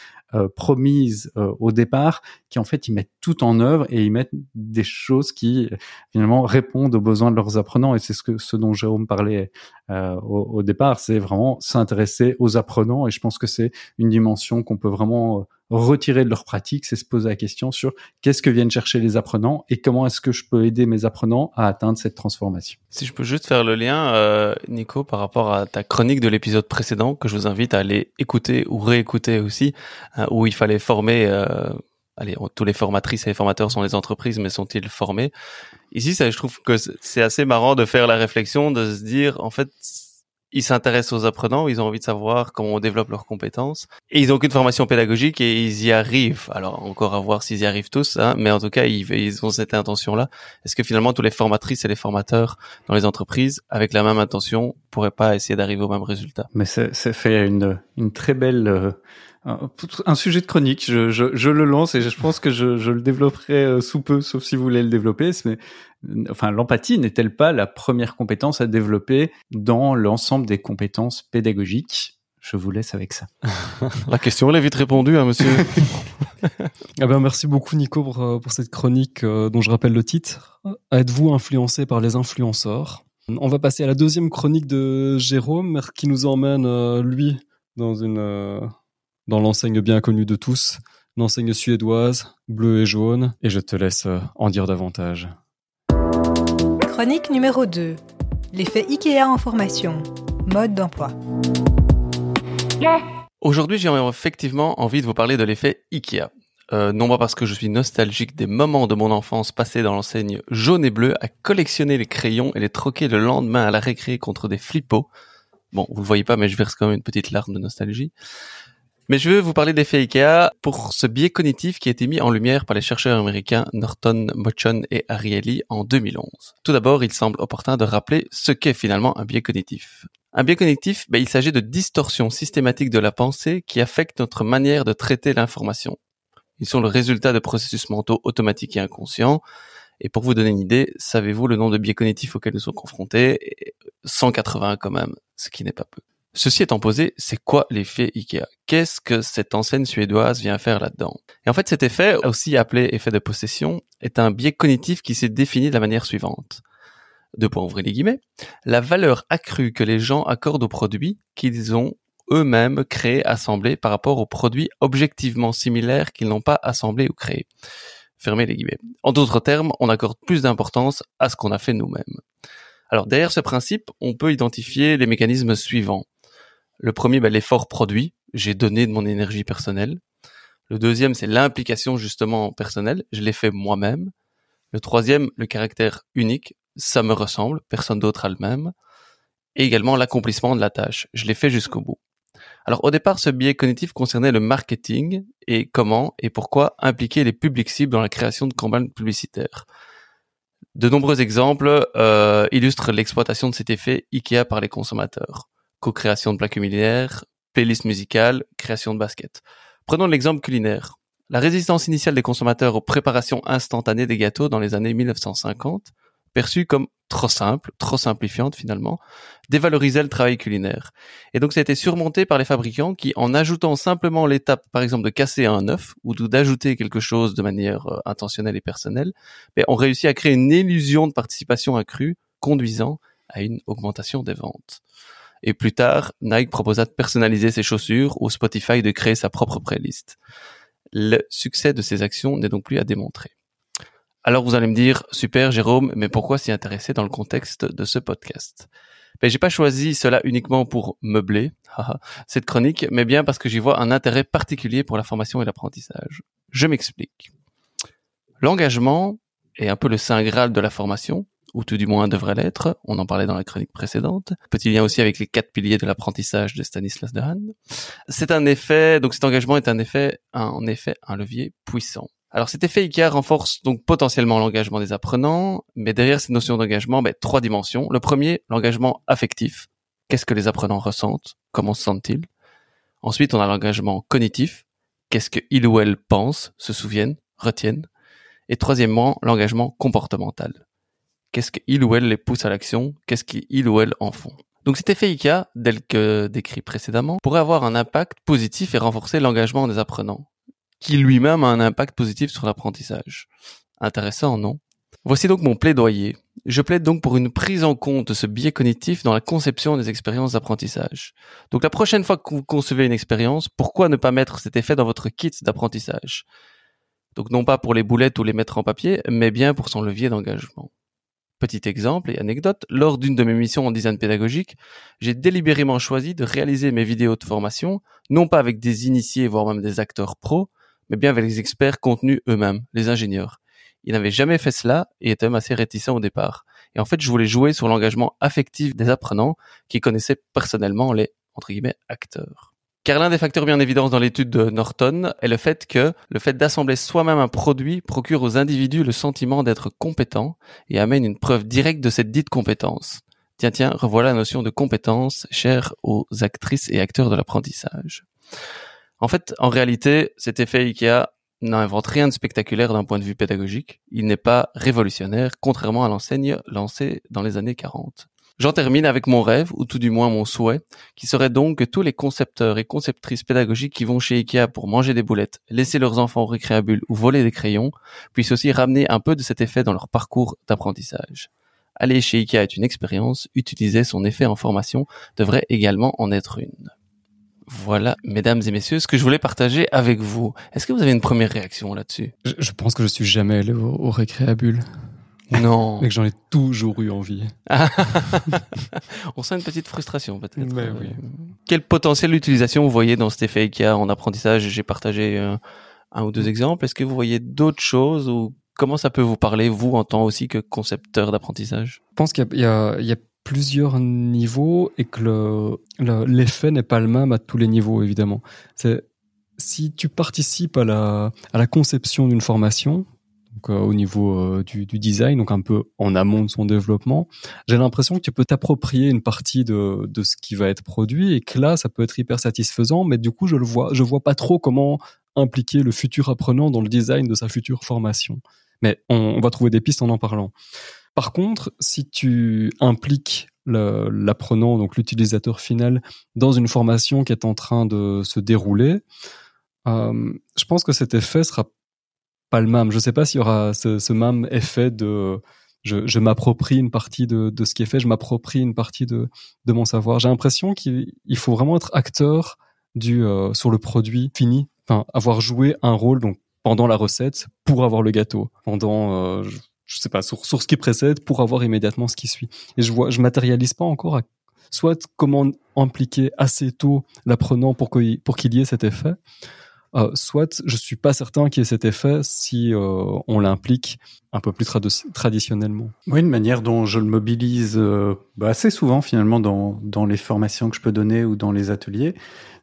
promises euh, au départ, qui en fait ils mettent tout en œuvre et ils mettent des choses qui finalement répondent aux besoins de leurs apprenants. Et c'est ce que ce dont Jérôme parlait euh, au, au, départ, c'est vraiment s'intéresser aux apprenants. Et je pense que c'est une dimension qu'on peut vraiment retirer de leur pratique, c'est se poser la question sur qu'est-ce que viennent chercher les apprenants et comment est-ce que je peux aider mes apprenants à atteindre cette transformation. Si je peux juste faire le lien, euh, Nico, par rapport à ta chronique de l'épisode précédent, que je vous invite à aller écouter ou réécouter aussi, hein, où il fallait former... Euh, allez, tous les formatrices et les formateurs sont des entreprises, mais sont-ils formés? Ici, ça, je trouve que c'est assez marrant de faire la réflexion, de se dire, en fait, ils s'intéressent aux apprenants, ils ont envie de savoir comment on développe leurs compétences, et ils ont qu'une formation pédagogique et ils y arrivent. Alors encore à voir s'ils y arrivent tous, hein, mais en tout cas ils, ils ont cette intention-là. Est-ce que finalement tous les formatrices et les formateurs dans les entreprises, avec la même intention, pourraient pas essayer d'arriver au même résultat? Mais c'est fait une, une très belle euh, un sujet de chronique. Je, je, je, le lance et je pense que je, je, le développerai euh, sous peu, sauf si vous voulez le développer. Mais enfin, l'empathie n'est-elle pas la première compétence à développer dans l'ensemble des compétences pédagogiques? Je vous laisse avec ça. la question elle est vite répondue, hein, monsieur. ah ben, merci beaucoup, Nico, pour, euh, pour cette chronique euh, dont je rappelle le titre. Êtes-vous influencé par les influenceurs? On va passer à la deuxième chronique de Jérôme, qui nous emmène, lui, dans une dans l'enseigne bien connue de tous, l'enseigne suédoise, bleu et jaune, et je te laisse euh, en dire davantage. Chronique numéro 2. L'effet IKEA en formation. Mode d'emploi. Aujourd'hui, j'ai effectivement envie de vous parler de l'effet IKEA. Euh, non pas parce que je suis nostalgique des moments de mon enfance passés dans l'enseigne jaune et bleu à collectionner les crayons et les troquer le lendemain à la récré contre des flippos. Bon, vous le voyez pas, mais je verse quand même une petite larme de nostalgie. Mais je veux vous parler d'effet IKEA pour ce biais cognitif qui a été mis en lumière par les chercheurs américains Norton, Mochon et Ariely en 2011. Tout d'abord, il semble opportun de rappeler ce qu'est finalement un biais cognitif. Un biais cognitif, ben, il s'agit de distorsions systématiques de la pensée qui affectent notre manière de traiter l'information. Ils sont le résultat de processus mentaux automatiques et inconscients. Et pour vous donner une idée, savez-vous le nombre de biais cognitifs auxquels nous sommes confrontés? 180 quand même, ce qui n'est pas peu. Ceci étant posé, c'est quoi l'effet Ikea? Qu'est-ce que cette enseigne suédoise vient faire là-dedans? Et en fait, cet effet, aussi appelé effet de possession, est un biais cognitif qui s'est défini de la manière suivante. Deux points ouvrir les guillemets. La valeur accrue que les gens accordent aux produits qu'ils ont eux-mêmes créés, assemblés par rapport aux produits objectivement similaires qu'ils n'ont pas assemblés ou créés. Fermez les guillemets. En d'autres termes, on accorde plus d'importance à ce qu'on a fait nous-mêmes. Alors derrière ce principe, on peut identifier les mécanismes suivants. Le premier, bah, l'effort produit. J'ai donné de mon énergie personnelle. Le deuxième, c'est l'implication justement personnelle. Je l'ai fait moi-même. Le troisième, le caractère unique. Ça me ressemble. Personne d'autre a le même. Et également l'accomplissement de la tâche. Je l'ai fait jusqu'au bout. Alors au départ, ce biais cognitif concernait le marketing et comment et pourquoi impliquer les publics cibles dans la création de campagnes publicitaires. De nombreux exemples euh, illustrent l'exploitation de cet effet IKEA par les consommateurs co-création de plats culinaires, playlist musicale, création de basket. Prenons l'exemple culinaire. La résistance initiale des consommateurs aux préparations instantanées des gâteaux dans les années 1950, perçue comme trop simple, trop simplifiante finalement, dévalorisait le travail culinaire. Et donc ça a été surmonté par les fabricants qui, en ajoutant simplement l'étape, par exemple, de casser un œuf ou d'ajouter quelque chose de manière euh, intentionnelle et personnelle, mais ont réussi à créer une illusion de participation accrue, conduisant à une augmentation des ventes. Et plus tard, Nike proposa de personnaliser ses chaussures ou Spotify de créer sa propre playlist. Le succès de ces actions n'est donc plus à démontrer. Alors vous allez me dire, super Jérôme, mais pourquoi s'y intéresser dans le contexte de ce podcast? Ben, J'ai pas choisi cela uniquement pour meubler cette chronique, mais bien parce que j'y vois un intérêt particulier pour la formation et l'apprentissage. Je m'explique. L'engagement est un peu le saint graal de la formation, ou tout du moins devrait l'être. On en parlait dans la chronique précédente. Petit lien aussi avec les quatre piliers de l'apprentissage de Stanislas Dehaene. C'est un effet, donc cet engagement est un effet, un, en effet, un levier puissant. Alors cet effet IKEA renforce donc potentiellement l'engagement des apprenants, mais derrière cette notion d'engagement, ben, trois dimensions. Le premier, l'engagement affectif. Qu'est-ce que les apprenants ressentent? Comment se sentent-ils? Ensuite, on a l'engagement cognitif. Qu'est-ce qu'ils ou elles pensent, se souviennent, retiennent? Et troisièmement, l'engagement comportemental qu'est-ce qu'il ou elle les pousse à l'action, qu'est-ce qu'il ou elle en font. Donc cet effet IKEA, tel que décrit précédemment, pourrait avoir un impact positif et renforcer l'engagement des apprenants, qui lui-même a un impact positif sur l'apprentissage. Intéressant, non? Voici donc mon plaidoyer. Je plaide donc pour une prise en compte de ce biais cognitif dans la conception des expériences d'apprentissage. Donc la prochaine fois que vous concevez une expérience, pourquoi ne pas mettre cet effet dans votre kit d'apprentissage? Donc non pas pour les boulettes ou les mettre en papier, mais bien pour son levier d'engagement. Petit exemple et anecdote, lors d'une de mes missions en design pédagogique, j'ai délibérément choisi de réaliser mes vidéos de formation, non pas avec des initiés, voire même des acteurs pros, mais bien avec les experts contenus eux-mêmes, les ingénieurs. Ils n'avaient jamais fait cela et étaient même assez réticents au départ. Et en fait, je voulais jouer sur l'engagement affectif des apprenants qui connaissaient personnellement les, entre guillemets, acteurs. Car l'un des facteurs bien évidents dans l'étude de Norton est le fait que le fait d'assembler soi-même un produit procure aux individus le sentiment d'être compétent et amène une preuve directe de cette dite compétence. Tiens, tiens, revoilà la notion de compétence chère aux actrices et acteurs de l'apprentissage. En fait, en réalité, cet effet IKEA n'invente rien de spectaculaire d'un point de vue pédagogique. Il n'est pas révolutionnaire, contrairement à l'enseigne lancée dans les années 40. J'en termine avec mon rêve, ou tout du moins mon souhait, qui serait donc que tous les concepteurs et conceptrices pédagogiques qui vont chez Ikea pour manger des boulettes, laisser leurs enfants au récréabule ou voler des crayons, puissent aussi ramener un peu de cet effet dans leur parcours d'apprentissage. Aller chez Ikea est une expérience, utiliser son effet en formation devrait également en être une. Voilà, mesdames et messieurs, ce que je voulais partager avec vous. Est-ce que vous avez une première réaction là-dessus? Je, pense que je suis jamais allé au, au. Non. Mais que j'en ai toujours eu envie. On sent une petite frustration peut-être. Mais oui. Euh, Quel potentiel d'utilisation vous voyez dans cet effet qu'il y a en apprentissage? J'ai partagé euh, un ou deux exemples. Est-ce que vous voyez d'autres choses ou comment ça peut vous parler, vous, en tant aussi que concepteur d'apprentissage? Je pense qu'il y, a, plusieurs niveaux et que le, l'effet n'est pas le même à tous les niveaux, évidemment. C'est si tu participes à la, à la conception d'une formation, euh, au niveau euh, du, design, donc un peu en amont de son développement, j'ai l'impression que tu peux t'approprier une partie de, ce qui va être produit et que là, ça peut être hyper satisfaisant, mais du coup, je le vois, vois pas trop comment impliquer le futur apprenant dans le design de sa future formation. Mais on, on va trouver des pistes en en parlant. Par contre, si tu impliques l'apprenant, donc l'utilisateur final, dans une formation qui est en train de se dérouler, euh, je pense que cet effet sera pas le même. Je sais pas s'il y aura ce, même effet de je, m'approprie une partie de, ce qui est fait, je m'approprie une partie de, mon savoir. J'ai l'impression qu'il faut vraiment être acteur du euh, sur le produit fini, enfin avoir joué un rôle donc pendant la recette pour avoir le gâteau, pendant euh, je sais pas sur, ce qui précède pour avoir immédiatement ce qui suit. Et je vois, je matérialise pas encore à, soit comment impliquer assez tôt l'apprenant pour qu'il y ait cet effet, euh, soit je suis pas certain qu'il y ait cet effet si euh, on l'implique un peu plus trad traditionnellement. Oui, une manière dont je le mobilise euh, bah, assez souvent finalement dans, dans les formations que je peux donner ou dans les ateliers,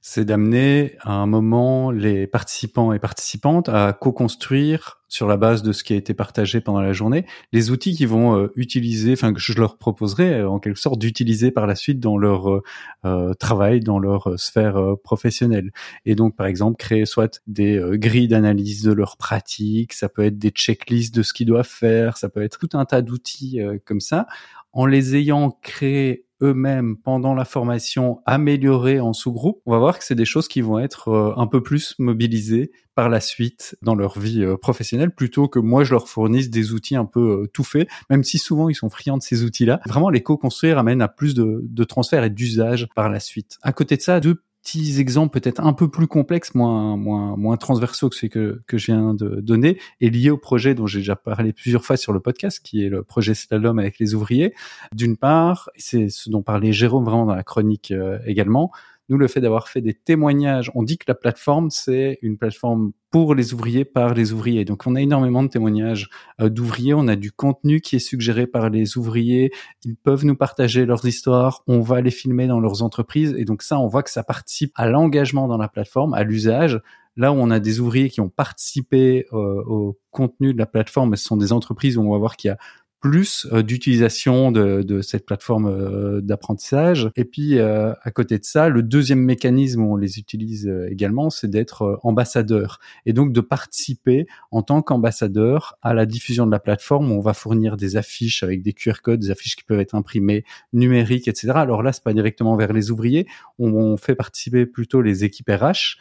c'est d'amener à un moment les participants et participantes à co-construire sur la base de ce qui a été partagé pendant la journée, les outils qu'ils vont euh, utiliser, enfin que je leur proposerai euh, en quelque sorte d'utiliser par la suite dans leur euh, travail, dans leur sphère professionnelle. Et donc par exemple créer soit des grilles d'analyse de leurs pratiques, ça peut être des checklists de ce qu'ils doivent faire, ça peut être tout un tas d'outils comme ça, en les ayant créés eux-mêmes pendant la formation améliorés en sous-groupe, on va voir que c'est des choses qui vont être euh, un peu plus mobilisées par la suite dans leur vie euh, professionnelle plutôt que moi je leur fournisse des outils un peu euh, tout faits, même si souvent ils sont friands de ces outils-là. Vraiment, les co-construire amène à plus de, de transfert et d'usage par la suite. À côté de ça, petits exemples peut-être un peu plus complexes, moins moins transversaux que ceux que que je viens de donner, et liés au projet dont j'ai déjà parlé plusieurs fois sur le podcast, qui est le projet Slalom avec les ouvriers. D'une part, c'est ce dont parlait Jérôme vraiment dans la chronique euh, également. Nous, le fait d'avoir fait des témoignages, on dit que la plateforme, c'est une plateforme pour les ouvriers, par les ouvriers. Donc, on a énormément de témoignages euh, d'ouvriers, on a du contenu qui est suggéré par les ouvriers, ils peuvent nous partager leurs histoires, on va les filmer dans leurs entreprises, et donc ça, on voit que ça participe à l'engagement dans la plateforme, à l'usage. Là où on a des ouvriers qui ont participé euh, au contenu de la plateforme, ce sont des entreprises où on va voir qu'il y a plus euh, d'utilisation de, de, cette plateforme euh, d'apprentissage. Et puis, euh, à côté de ça, le deuxième mécanisme où on les utilise également, c'est d'être ambassadeur et donc de participer en tant qu'ambassadeur à la diffusion de la plateforme. On va fournir des affiches avec des QR codes, des affiches qui peuvent être imprimées, numériques, etc. Alors là, c'est pas directement vers les ouvriers, on, on fait participer plutôt les équipes RH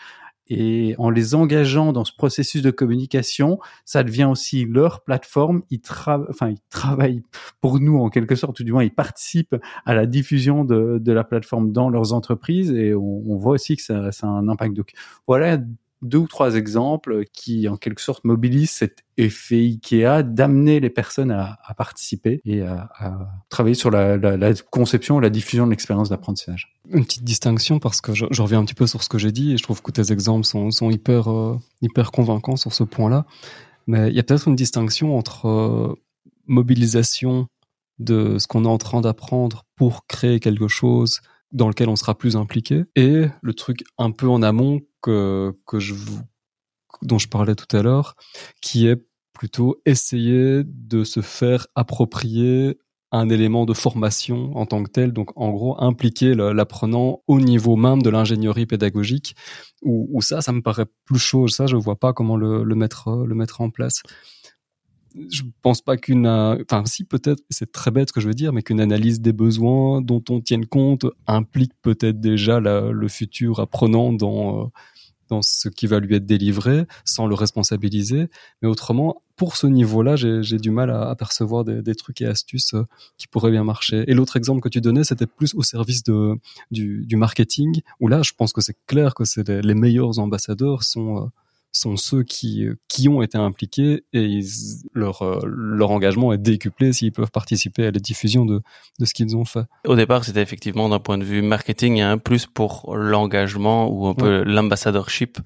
et en les engageant dans ce processus de communication, ça devient aussi leur plateforme. Ils, tra enfin, ils travaillent pour nous en quelque sorte, ou du moins ils participent à la diffusion de, de la plateforme dans leurs entreprises et on, voit aussi que ça, ça, a un impact. Donc voilà deux ou trois exemples qui en quelque sorte mobilisent cet effet Ikea d'amener les personnes à, participer et à, travailler sur la, conception et la diffusion de l'expérience d'apprentissage. Une petite distinction parce que je, reviens un petit peu sur ce que j'ai dit et je trouve que tes exemples sont, sont hyper, euh, hyper convaincants sur ce point-là. Mais il y a peut-être une distinction entre euh, mobilisation de ce qu'on est en train d'apprendre pour créer quelque chose dans lequel on sera plus impliqué. Et le truc un peu en amont que, que je, dont je parlais tout à l'heure, qui est plutôt essayer de se faire approprier un élément de formation en tant que tel, donc en gros impliquer l'apprenant au niveau même de l'ingénierie pédagogique, où, ça, ça me paraît plus chaud, ça je vois pas comment le mettre le mettre en place je pense pas qu'une, euh, enfin si peut-être, c'est très bête ce que je veux dire, mais qu'une analyse des besoins dont on tienne compte implique peut-être déjà le futur apprenant dans euh, dans ce qui va lui être délivré, sans le responsabiliser. Mais autrement, pour ce niveau-là, j'ai du mal à apercevoir des, trucs et astuces euh, qui pourraient bien marcher. Et l'autre exemple que tu donnais, c'était plus au service de, du, marketing, où là, je pense que c'est clair que les, meilleurs ambassadeurs sont sont ceux qui, qui ont été impliqués et leur, euh, leur engagement est décuplé s'ils peuvent participer à la diffusion de, de ce qu'ils ont fait. Au départ, c'était effectivement d'un point de vue marketing plus pour l'engagement ou un peu l'ambassadorship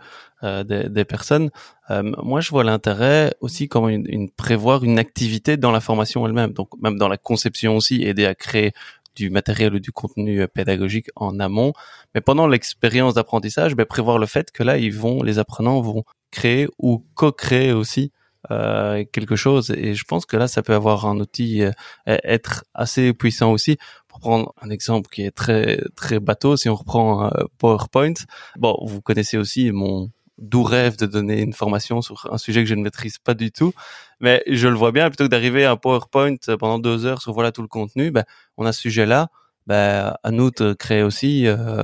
euh, des, des, personnes. Euh, moi, je vois l'intérêt aussi comme une, une, prévoir une activité dans la formation elle-même, donc même dans la conception aussi, aider à créer du matériel ou du contenu euh, pédagogique en amont. Mais pendant l'expérience d'apprentissage, ben, prévoir le fait que là, ils vont, les apprenants vont créer ou co-créer aussi euh, quelque chose. Et je pense que là, ça peut avoir un outil euh, être assez puissant aussi. Pour prendre un exemple qui est très très bateau, si on reprend PowerPoint, bon, vous connaissez aussi mon d'où rêve de donner une formation sur un sujet que je ne maîtrise pas du tout. Mais je le vois bien, plutôt que d'arriver à un PowerPoint pendant deux heures sur voilà tout le contenu, ben, on a ce sujet-là. Ben, à nous de créer aussi euh,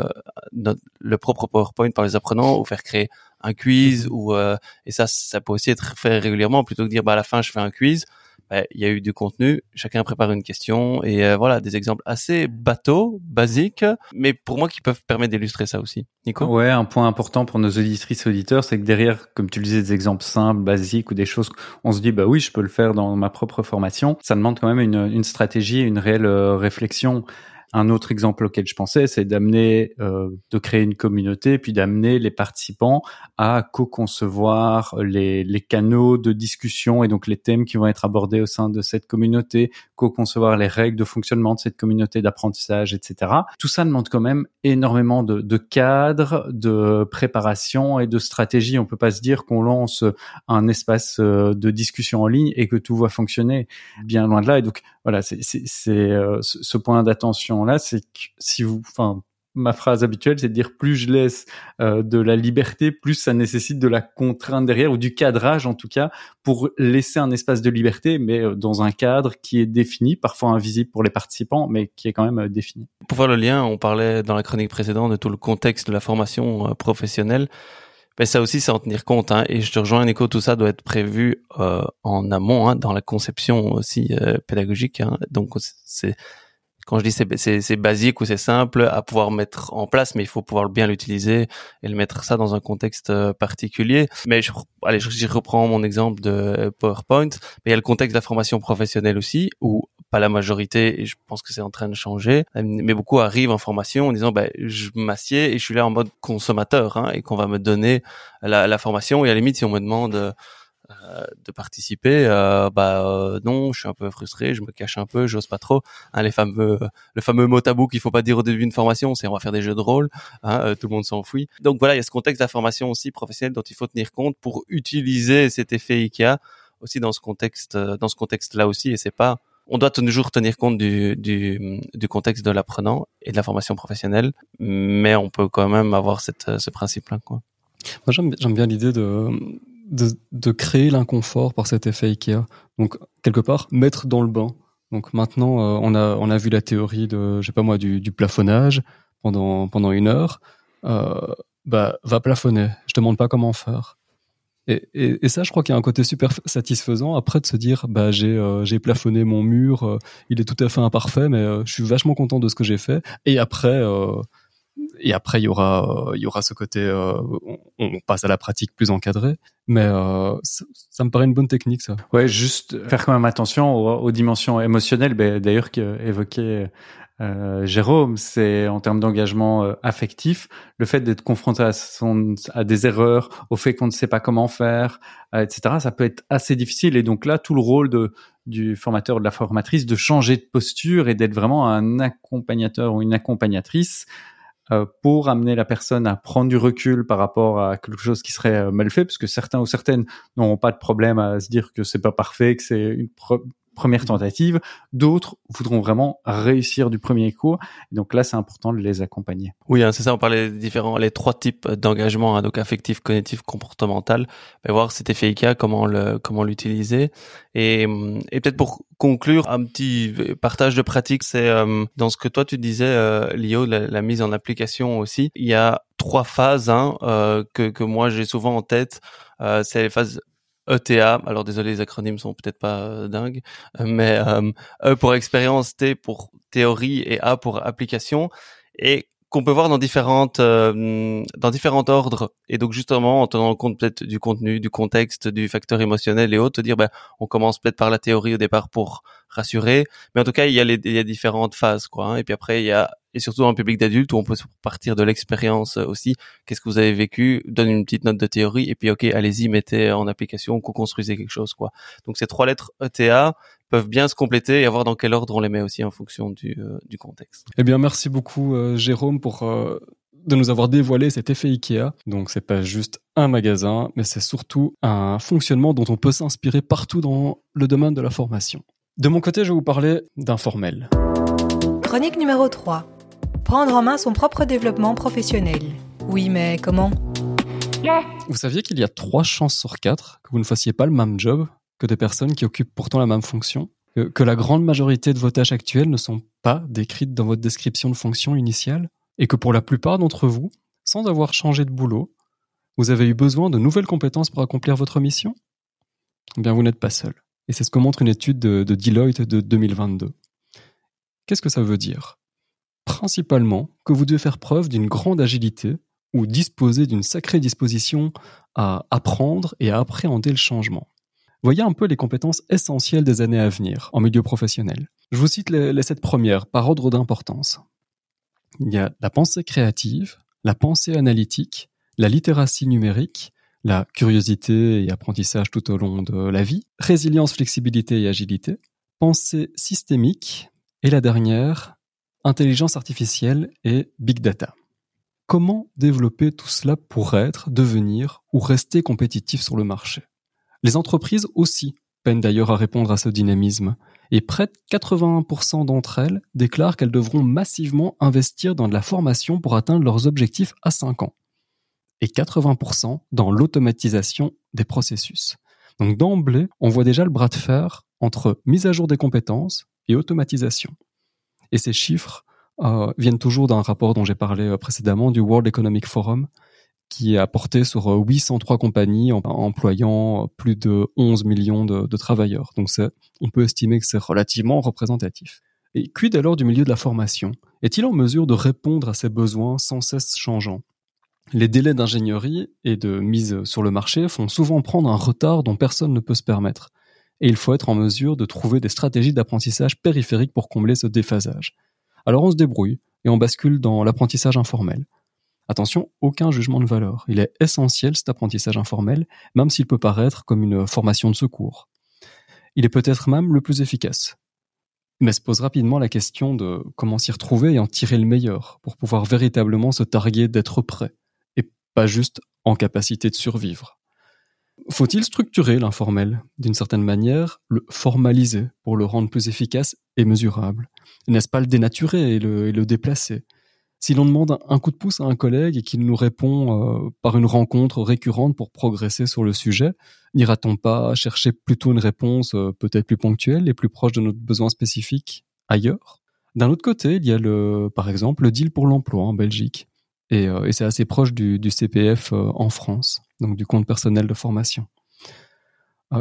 le propre PowerPoint par les apprenants ou faire créer un quiz ou euh, et ça ça peut aussi être fait régulièrement plutôt que de dire bah à la fin je fais un quiz il y a eu du contenu, chacun prépare une question et euh, voilà des exemples assez bateaux, basiques, mais pour moi qui peuvent permettre d'illustrer ça aussi. Nico? Ouais, un point important pour nos auditrices auditeurs, c'est que derrière, comme tu le disais, des exemples simples, basiques ou des choses, on se dit bah oui, je peux le faire dans ma propre formation. Ça demande quand même une, une stratégie, une réelle euh, réflexion. Un autre exemple auquel je pensais, c'est d'amener, euh, de créer une communauté, puis d'amener les participants à co-concevoir les, les canaux de discussion et donc les thèmes qui vont être abordés au sein de cette communauté, co-concevoir les règles de fonctionnement de cette communauté d'apprentissage, etc. Tout ça demande quand même énormément de, de cadres, de préparation et de stratégie. On peut pas se dire qu'on lance un espace euh, de discussion en ligne et que tout va fonctionner. Bien loin de là. Et donc voilà, c'est euh, ce point d'attention là, c'est que si vous, enfin, ma phrase habituelle, c'est de dire plus je laisse euh, de la liberté, plus ça nécessite de la contrainte derrière ou du cadrage en tout cas pour laisser un espace de liberté, mais euh, dans un cadre qui est défini, parfois invisible pour les participants, mais qui est quand même défini. Pour faire le lien, on parlait dans la chronique précédente de tout le contexte de la formation professionnelle. Ça aussi, c'est en tenir compte. Hein, et je te rejoins, Nico, tout ça doit être prévu euh, en amont, hein, dans la conception aussi euh, pédagogique. Hein. Donc, c'est quand je dis c'est, basique ou c'est simple à pouvoir mettre en place, mais il faut pouvoir bien l'utiliser et le mettre ça dans un contexte euh, particulier. Mais je, allez, je, reprends mon exemple de PowerPoint, mais il y a le contexte de la formation professionnelle aussi, où pas la majorité, et je pense que c'est en train de changer, mais beaucoup arrivent en formation en disant, ben, je m'assieds et je suis là en mode consommateur, hein, et qu'on va me donner la, la formation, et à la limite, si on me demande euh, de participer, euh, bah euh, non, je suis un peu frustré, je me cache un peu, j'ose pas trop. Hein, les fameux, le fameux mot tabou qu'il faut pas dire au début d'une formation, c'est on va faire des jeux de rôle, hein, tout le monde s'enfuit. Donc voilà, il y a ce contexte de la formation aussi professionnelle dont il faut tenir compte pour utiliser cet effet IKEA aussi dans ce contexte, dans ce contexte-là aussi. Et c'est pas, on doit toujours tenir compte du, du, du contexte de l'apprenant et de la formation professionnelle, mais on peut quand même avoir cette, ce principe-là, quoi. Moi, j'aime bien l'idée de de, créer l'inconfort par cet effet Ikea. Donc quelque part mettre dans le bain. Donc maintenant euh, on a on a vu la théorie de je sais pas moi du, plafonnage pendant pendant une heure. Euh, bah va plafonner. Je te demande pas comment faire. Et, et, ça, je crois qu'il y a un côté super satisfaisant après de se dire, bah j'ai euh, plafonné mon mur, euh, il est tout à fait imparfait, mais je suis vachement content de ce que j'ai fait. Et après, et après il y aura il y aura ce côté euh, on, passe à la pratique plus encadrée mais euh, ça, me paraît une bonne technique ça ouais juste faire quand même attention aux, dimensions émotionnelles ben, d'ailleurs qu'évoquait euh, Jérôme, c'est en termes d'engagement euh, affectif, le fait d'être confronté à, son, à des erreurs, au fait qu'on ne sait pas comment faire, euh, etc. Ça peut être assez difficile. Et donc là, tout le rôle de, du formateur, de la formatrice, de changer de posture et d'être vraiment un accompagnateur ou une accompagnatrice euh, pour amener la personne à prendre du recul par rapport à quelque chose qui serait mal fait, parce que certains ou certaines n'auront pas de problème à se dire que c'est pas parfait, que c'est une première tentative. D'autres voudront vraiment réussir du premier coup. donc là, c'est important de les accompagner. Oui, hein, c'est ça. On parlait des différents, les trois types d'engagement, hein, donc affectif, cognitif, comportemental. On voir cet effet IKEA, comment le, comment l'utiliser. Et, et peut-être pour conclure, un petit partage de pratique, c'est euh, dans ce que toi tu disais, euh, Lio, la, mise en application aussi. Il y a trois phases hein, euh, que, que moi j'ai souvent en tête. Euh, c'est les phases ETA. Alors désolé, les acronymes sont peut-être pas euh, dingues, mais euh, E pour expérience, T pour théorie et A pour application. Et qu'on peut voir dans différentes euh, dans différents ordres et donc justement en tenant compte peut-être du contenu du contexte du facteur émotionnel et autres dire ben on commence peut-être par la théorie au départ pour rassurer mais en tout cas il y a les il y a différentes phases quoi hein. et puis après il y a et surtout en public d'adultes où on peut partir de l'expérience aussi. Qu'est-ce que vous avez vécu? Donne une petite note de théorie et puis ok, allez-y, mettez en application, co-construisez quelque chose quoi. Donc ces trois lettres ETA peuvent bien se compléter et voir dans quel ordre on les met aussi en fonction du, euh, du contexte. Eh bien, merci beaucoup euh, Jérôme pour euh, de nous avoir dévoilé cet effet Ikea. Donc c'est pas juste un magasin, mais c'est surtout un fonctionnement dont on peut s'inspirer partout dans le domaine de la formation. De mon côté, je vais vous parler d'informel. Chronique numéro 3 prendre en main son propre développement professionnel. Oui, mais comment? Vous saviez qu'il y a trois chances sur quatre que vous ne fassiez pas le même job? Que des personnes qui occupent pourtant la même fonction que, la grande majorité de vos tâches actuelles ne sont pas décrites dans votre description de fonction initiale et que pour la plupart d'entre vous, sans avoir changé de boulot, vous avez eu besoin de nouvelles compétences pour accomplir votre mission? Eh bien, vous n'êtes pas seul. Et c'est ce que montre une étude de, de Deloitte de 2022. Qu'est-ce que ça veut dire? Principalement que vous devez faire preuve d'une grande agilité ou disposer d'une sacrée disposition à apprendre et à appréhender le changement. Voyez un peu les compétences essentielles des années à venir en milieu professionnel. Je vous cite les, sept premières par ordre d'importance. Il y a la pensée créative, la pensée analytique, la littératie numérique, la curiosité et apprentissage tout au long de la vie, résilience, flexibilité et agilité, pensée systémique, et la dernière, intelligence artificielle et big data. Comment développer tout cela pour être, devenir ou rester compétitif sur le marché? Les entreprises aussi peinent d'ailleurs à répondre à ce dynamisme, et près de 81% d'entre elles déclarent qu'elles devront massivement investir dans de la formation pour atteindre leurs objectifs à 5 ans, et 80% dans l'automatisation des processus. Donc d'emblée, on voit déjà le bras de fer entre mise à jour des compétences et automatisation. Et ces chiffres euh, viennent toujours d'un rapport dont j'ai parlé euh, précédemment du World Economic Forum, qui a porté sur 803 euh, compagnies employant plus de 11 millions de, de travailleurs. Donc on peut estimer que c'est relativement représentatif. Et quid alors du milieu de la formation? Est-il en mesure de répondre à ces besoins sans cesse changeants? Les délais d'ingénierie et de mise sur le marché font souvent prendre un retard dont personne ne peut se permettre et il faut être en mesure de trouver des stratégies d'apprentissage périphériques pour combler ce déphasage. Alors on se débrouille et on bascule dans l'apprentissage informel. Attention, aucun jugement de valeur. Il est essentiel cet apprentissage informel, même s'il peut paraître comme une formation de secours. Il est peut-être même le plus efficace. Mais se pose rapidement la question de comment s'y retrouver et en tirer le meilleur pour pouvoir véritablement se targuer d'être prêt et pas juste en capacité de survivre. Faut-il structurer l'informel? D'une certaine manière, le formaliser pour le rendre plus efficace et mesurable N'est-ce pas le dénaturer et le, déplacer? Si l'on demande un coup de pouce à un collègue et qu'il nous répond euh, par une rencontre récurrente pour progresser sur le sujet, n'ira-t-on pas chercher plutôt une réponse euh, peut-être plus ponctuelle et plus proche de notre besoin spécifique ailleurs? D'un autre côté, il y a le, par exemple, le deal pour l'emploi en Belgique. Et, euh, c'est assez proche du, CPF en France donc du compte personnel de formation,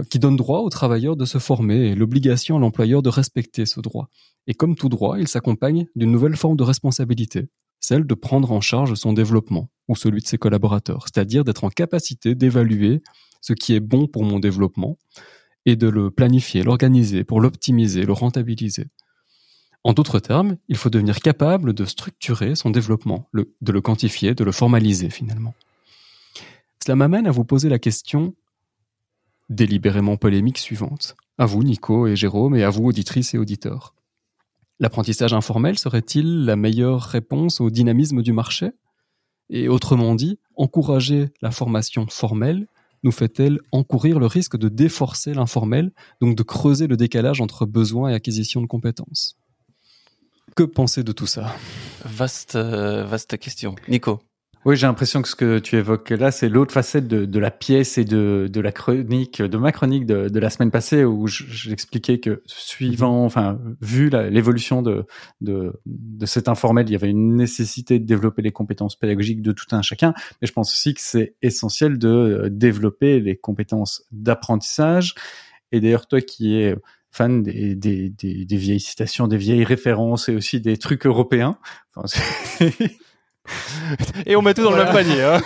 qui donne droit aux travailleurs de se former et l'obligation à l'employeur de respecter ce droit. Et comme tout droit, il s'accompagne d'une nouvelle forme de responsabilité, celle de prendre en charge son développement ou celui de ses collaborateurs, c'est-à-dire d'être en capacité d'évaluer ce qui est bon pour mon développement et de le planifier, l'organiser pour l'optimiser, le rentabiliser. En d'autres termes, il faut devenir capable de structurer son développement, de le quantifier, de le formaliser finalement. Cela m'amène à vous poser la question délibérément polémique suivante. À vous, Nico et Jérôme, et à vous, auditrices et auditeurs. L'apprentissage informel serait-il la meilleure réponse au dynamisme du marché? Et autrement dit, encourager la formation formelle nous fait-elle encourir le risque de déforcer l'informel, donc de creuser le décalage entre besoin et acquisition de compétences? Que pensez de tout ça? Euh, vaste question. Nico oui, j'ai l'impression que ce que tu évoques là, c'est l'autre facette de, de, la pièce et de, de, la chronique, de ma chronique de, de la semaine passée où j'expliquais que suivant, enfin, vu l'évolution de, de, de cet informel, il y avait une nécessité de développer les compétences pédagogiques de tout un chacun, mais je pense aussi que c'est essentiel de euh, développer les compétences d'apprentissage. Et d'ailleurs, toi qui es fan des, des, des, des, vieilles citations, des vieilles références et aussi des trucs européens. Enfin, Et on met tout dans le même panier. Hein.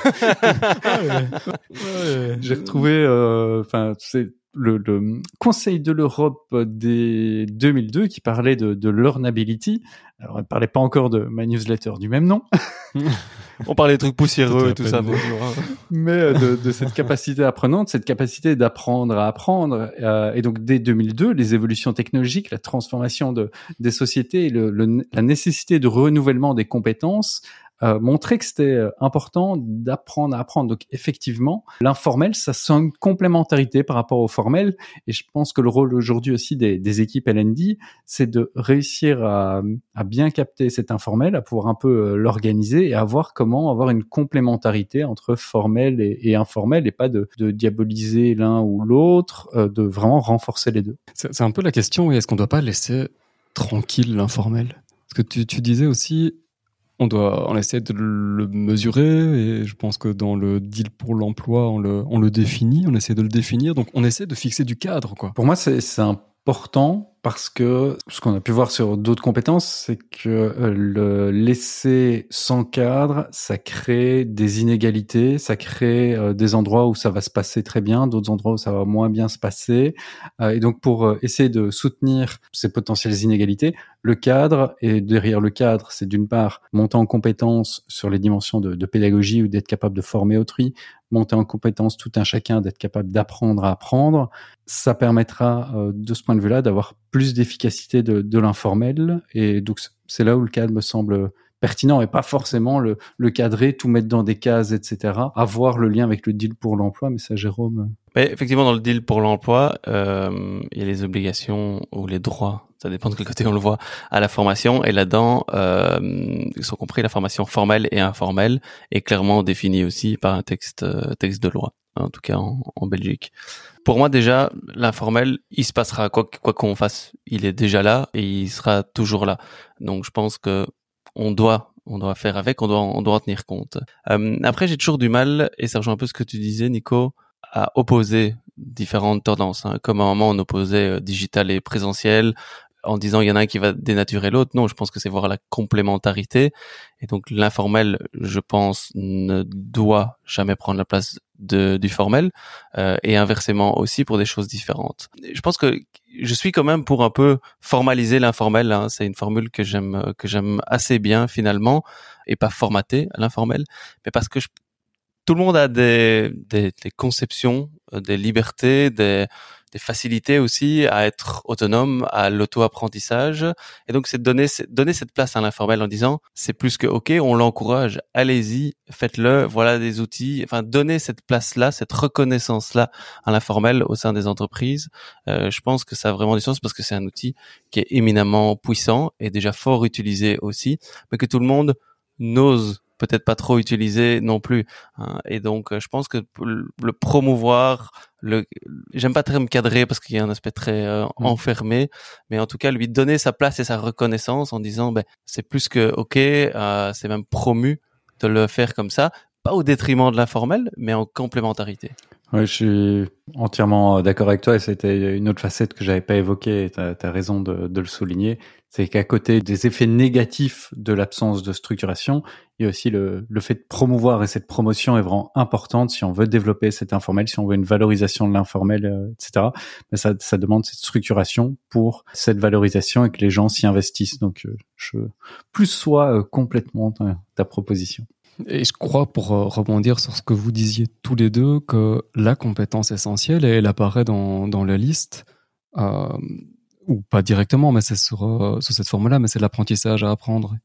J'ai retrouvé, euh, enfin, c'est le, le, Conseil de l'Europe des 2002 qui parlait de, de learnability. Alors, elle parlait pas encore de ma newsletter du même nom. On parlait des trucs poussiéreux et tout ça. Mais euh, de, de, cette capacité apprenante, cette capacité d'apprendre à apprendre. Euh, et donc, dès 2002, les évolutions technologiques, la transformation de, des sociétés, le, la nécessité de renouvellement des compétences euh, montrer que c'était euh, important d'apprendre à apprendre. Donc effectivement, l'informel, ça sent une complémentarité par rapport au formel. Et je pense que le rôle aujourd'hui aussi des, des équipes LND, c'est de réussir à, bien capter cet informel, à pouvoir un peu euh, l'organiser et à voir comment avoir une complémentarité entre formel et, informel et pas de, diaboliser l'un ou l'autre, de vraiment renforcer les deux. C'est un peu la question, est-ce qu'on ne doit pas laisser tranquille l'informel? Parce que tu disais aussi, on doit, on essaie de le mesurer et je pense que dans le deal pour l'emploi, on le, on le définit, on essaie de le définir. Donc, on essaie de fixer du cadre, quoi. Pour moi, c'est important parce que ce qu'on a pu voir sur d'autres compétences, c'est que euh, le laisser sans cadre, ça crée des inégalités, ça crée euh, des endroits où ça va se passer très bien, d'autres endroits où ça va moins bien se passer. Euh, et donc pour essayer de soutenir ces potentielles inégalités, le cadre et derrière le cadre, c'est d'une part monter en compétence sur les dimensions de, de pédagogie ou d'être capable de former autrui, monter en compétence tout un chacun, d'être capable d'apprendre à apprendre. Ça permettra de ce point de vue-là d'avoir plus d'efficacité de, de l'informel. Et donc, c'est là où le cadre me semble pertinent et pas forcément le, le, cadrer, tout mettre dans des cases, etc. Avoir le lien avec le deal pour l'emploi, mais ça, Jérôme. Mais effectivement, dans le deal pour l'emploi, euh, il y a les obligations ou les droits, ça dépend de quel côté on le voit, à la formation. Et là-dedans, euh, ils sont compris la formation formelle et informelle est clairement définie aussi par un texte, euh, texte de loi, en tout cas en, en Belgique. Pour moi, déjà, l'informel, il se passera quoi quoi qu'on fasse. Il est déjà là et il sera toujours là. Donc, je pense que on doit on doit faire avec, on doit on doit en tenir compte. Euh, après, j'ai toujours du mal et ça rejoint un peu ce que tu disais, Nico, à opposer différentes tendances. Hein. Comme à un moment on opposait euh, digital et présentiel, en disant il y en a un qui va dénaturer l'autre. Non, je pense que c'est voir la complémentarité. Et donc l'informel, je pense, ne doit jamais prendre la place de, du formel euh, et inversement aussi pour des choses différentes. Je pense que je suis quand même pour un peu formaliser l'informel. Hein. C'est une formule que j'aime que j'aime assez bien finalement et pas formater l'informel, mais parce que je, tout le monde a des, des, des conceptions, euh, des libertés, des des facilités aussi à être autonome, à l'auto-apprentissage. Et donc, c'est de donner, donner cette place à l'informel en disant, c'est plus que OK, on l'encourage, allez-y, faites-le, voilà des outils. Enfin, donner cette place-là, cette reconnaissance-là à l'informel au sein des entreprises. Euh, je pense que ça a vraiment du sens parce que c'est un outil qui est éminemment puissant et déjà fort utilisé aussi, mais que tout le monde n'ose peut-être pas trop utilisé non plus. Hein. Et donc, euh, je pense que le promouvoir, le, j'aime pas très me cadrer parce qu'il y a un aspect très euh, mm. enfermé, mais en tout cas, lui donner sa place et sa reconnaissance en disant, ben, c'est plus que ok, euh, c'est même promu de le faire comme ça, pas au détriment de l'informel, mais en complémentarité. Ouais, je suis entièrement d'accord avec toi et c'était une autre facette que j'avais pas évoquée. Tu as, raison de, de, le souligner. C'est qu'à côté des effets négatifs de l'absence de structuration, il y a aussi le, le, fait de promouvoir et cette promotion est vraiment importante si on veut développer cet informel, si on veut une valorisation de l'informel, euh, etc. Mais ça, ça demande cette structuration pour cette valorisation et que les gens s'y investissent. Donc, euh, je plus sois euh, complètement ta, ta proposition. Et je crois, pour euh, rebondir sur ce que vous disiez tous les deux, que la compétence essentielle, elle apparaît dans, dans la liste, euh, ou pas directement, mais c'est sur, euh, sur cette forme-là, mais c'est l'apprentissage à apprendre.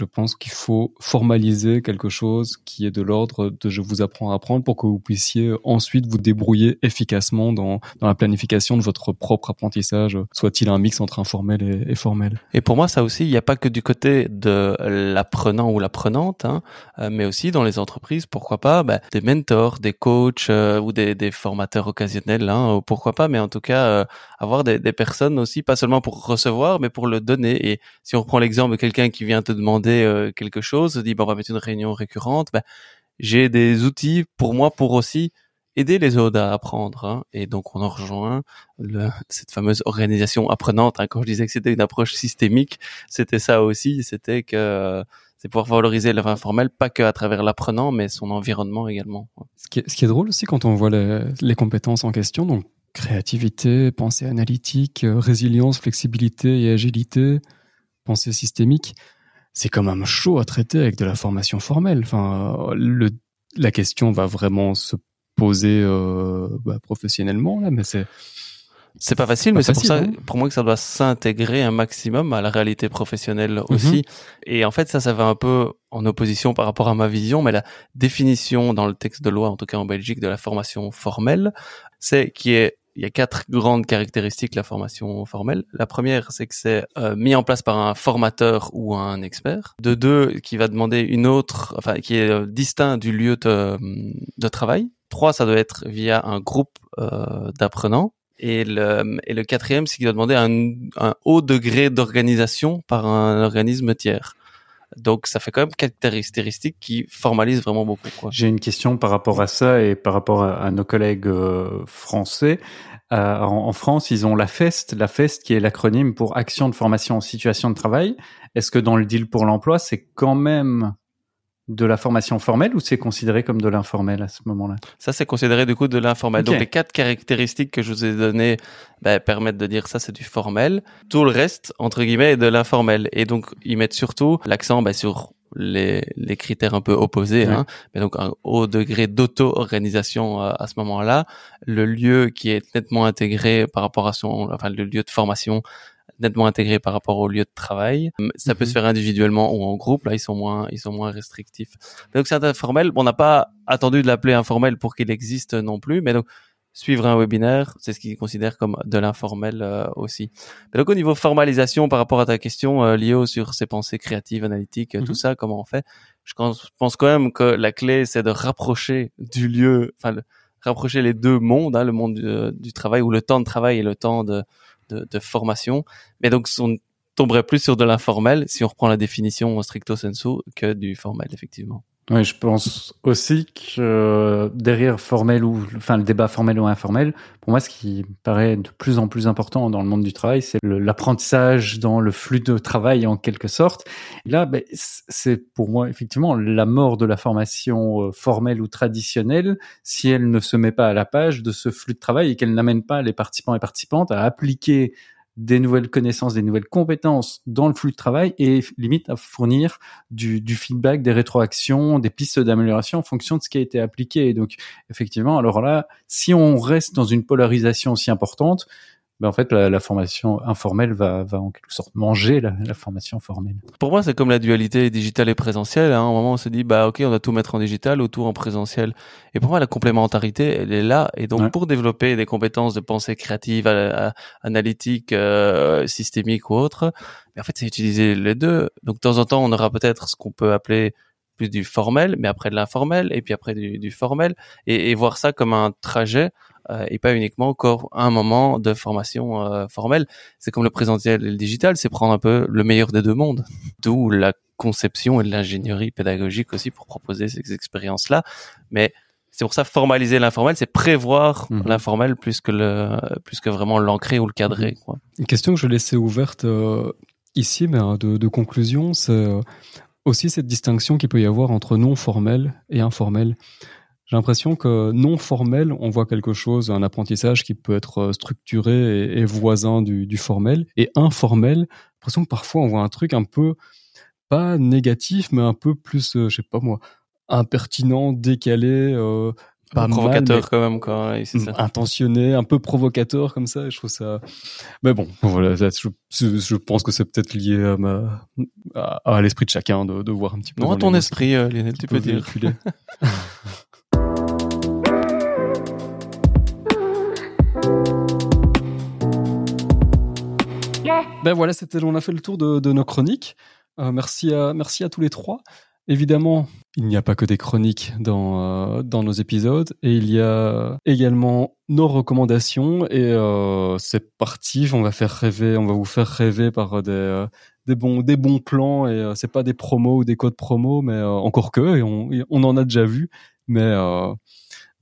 Je pense qu'il faut formaliser quelque chose qui est de l'ordre de je vous apprends à apprendre pour que vous puissiez ensuite vous débrouiller efficacement dans, dans la planification de votre propre apprentissage, soit-il un mix entre informel et, formel. Et pour moi, ça aussi, il n'y a pas que du côté de l'apprenant ou l'apprenante, hein, euh, mais aussi dans les entreprises, pourquoi pas, bah, des mentors, des coachs euh, ou des, des, formateurs occasionnels, hein, pourquoi pas, mais en tout cas, euh, avoir des, des personnes aussi, pas seulement pour recevoir, mais pour le donner. Et si on reprend l'exemple de quelqu'un qui vient te demander euh, quelque chose, dit bon, on va mettre une réunion récurrente, ben, j'ai des outils pour moi pour aussi aider les autres à apprendre. Hein. Et donc on en rejoint cette fameuse organisation apprenante. Hein. Quand je disais que c'était une approche systémique, c'était ça aussi. C'était que c'est pouvoir valoriser le informel, pas que à travers l'apprenant, mais son environnement également. Ce qui, est, ce qui est drôle aussi quand on voit les, les compétences en question, donc créativité, pensée analytique, euh, résilience, flexibilité et agilité, pensée systémique, c'est quand même chaud à traiter avec de la formation formelle. Enfin, le, la question va vraiment se poser euh, bah, professionnellement là, mais c'est c'est pas facile, mais c'est pour ça, hein. pour moi que ça doit s'intégrer un maximum à la réalité professionnelle mhm. aussi. Et en fait, ça, ça va un peu en opposition par rapport à ma vision, mais la définition dans le texte de loi, en tout cas en Belgique, de la formation formelle, c'est qui est il y a quatre grandes caractéristiques de la formation formelle. La première, c'est que c'est euh, mis en place par un formateur ou un expert. De deux, qui va demander une autre, enfin, qui est euh, distinct du lieu de, de, travail. Trois, ça doit être via un groupe euh, d'apprenants. Et le, et le quatrième, c'est qu'il doit demander un, un haut degré d'organisation par un organisme tiers. Donc, ça fait quand même quatre caractéristiques qui formalisent vraiment beaucoup. J'ai une question par rapport à ça et par rapport à, nos collègues euh, français. Euh, en, France, ils ont la FEST, la FEST qui est l'acronyme pour Action de formation en situation de travail. Est-ce que dans le deal pour l'emploi, c'est quand même de la formation formelle ou c'est considéré comme de l'informel à ce moment-là? Ça, c'est considéré du coup de l'informel. Donc les quatre caractéristiques que je vous ai données ben, permettent de dire ça, c'est du formel. Tout le reste, entre guillemets, est de l'informel. Et donc ils mettent surtout l'accent ben, sur les, les critères un peu opposés, hein, mais donc un haut degré d'auto-organisation euh, à ce moment-là, le lieu qui est nettement intégré par rapport à son, enfin le lieu de formation nettement intégré par rapport au lieu de travail. Ça peut se mhm. faire individuellement ou en groupe. Là, ils sont moins, ils sont moins restrictifs. Donc, c'est informel. On n'a pas attendu de l'appeler informel pour qu'il existe non plus, mais donc suivre un webinaire, c'est ce qu'ils considèrent comme de l'informel euh, aussi. Mais donc au niveau formalisation, par rapport à ta question, euh, Lio, sur ces pensées créatives, analytiques, tout mhm. ça, comment on fait? Je pense quand même que la clé, c'est de rapprocher du lieu, enfin, rapprocher les deux mondes, hein, le monde du, euh, du, travail ou le temps de travail et le temps de, de, de formation. Mais donc, on tomberait plus sur de l'informel si on reprend la définition stricto sensu que du formel, effectivement. Oui, je pense aussi que derrière formel ou enfin le débat formel ou informel, pour moi, ce qui paraît de plus en plus important dans le monde du travail, c'est l'apprentissage dans le flux de travail en quelque sorte. Là, ben, c'est pour moi effectivement la mort de la formation euh, formelle ou traditionnelle si elle ne se met pas à la page de ce flux de travail et qu'elle n'amène pas les participants et participantes à appliquer des nouvelles connaissances, des nouvelles compétences dans le flux de travail et limite à fournir du, du feedback, des rétroactions, des pistes d'amélioration en fonction de ce qui a été appliqué. donc, effectivement, alors là, si on reste dans une polarisation aussi importante, ben en fait, la, la, formation informelle va, va en quelque sorte manger la, la formation formelle. Pour moi, c'est comme la dualité digitale et présentielle. Hein. À un moment, on se dit, bah ok, on va tout mettre en digital ou tout en présentiel. Et pour moi, la complémentarité, elle est là. Et donc, pour développer des compétences de pensée créative, analytique, euh, systémique ou autre, mais en fait, c'est utiliser les deux. Donc, de temps en temps, on aura peut-être ce qu'on peut appeler plus du formel, mais après de l'informel, et puis après du, du formel, et, et, voir ça comme un trajet et pas uniquement encore un moment de formation euh, formelle. C'est comme le présentiel et le digital, c'est prendre un peu le meilleur des deux mondes. D'où la conception et l'ingénierie pédagogique aussi pour proposer ces expériences-là. Mais c'est pour ça formaliser l'informel, c'est prévoir Mhm. l'informel plus que le plus que vraiment l'ancrer ou le cadrer. Quoi. Une question que je laissais ouverte euh, ici, mais euh, de, de conclusion, c'est euh, aussi cette distinction qu'il peut y avoir entre non formel et informel. J'ai l'impression que non formel, on voit quelque chose, un apprentissage qui peut être euh, structuré et, et voisin du, du formel, et informel, j'ai l'impression que parfois on voit un truc un peu pas négatif, mais un peu plus, euh, je sais pas moi, impertinent, décalé, euh, pas provocateur quand même quoi. et c'est ça. intentionné, un peu provocateur comme ça. Et je trouve ça. Mais bon, voilà, je, pense que c'est peut-être lié à ma, à, à l'esprit de chacun de, de voir un petit peu. Non, à ton esprit, euh, Lionel, tu peux dire. Ben voilà, c'était, on a fait le tour de, de nos chroniques. Euh, merci à, merci à tous les trois. Évidemment, il n'y a pas que des chroniques dans, euh, dans nos épisodes et il y a également nos recommandations et euh, c'est parti. On va faire rêver, on va vous faire rêver par des, euh, des bons, des bons plans et euh, c'est pas des promos ou des codes promo, mais euh, encore que et on, on en a déjà vu, mais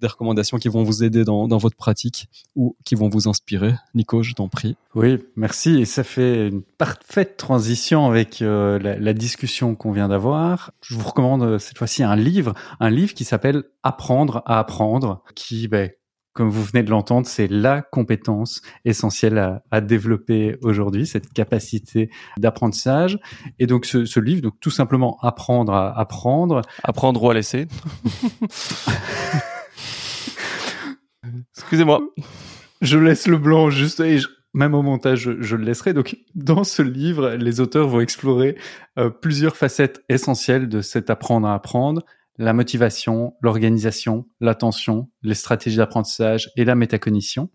des recommandations qui vont vous aider dans, dans votre pratique ou qui vont vous inspirer. Nico, je t'en prie. Oui, merci. Et ça fait une parfaite transition avec euh, la, la discussion qu'on vient d'avoir. Je vous recommande euh, cette fois-ci un livre, un livre qui s'appelle Apprendre à apprendre, qui, ben, comme vous venez de l'entendre, c'est la compétence essentielle à, à développer aujourd'hui, cette capacité d'apprentissage. Et donc ce, ce livre, donc tout simplement apprendre à apprendre, Apprendre ou à laisser. Excusez-moi. Je laisse le blanc juste et je- même au montage, je, le laisserai. Donc, dans ce livre, les auteurs vont explorer euh, plusieurs facettes essentielles de cet apprendre à apprendre la motivation, l'organisation, l'attention, les stratégies d'apprentissage et la métacognition.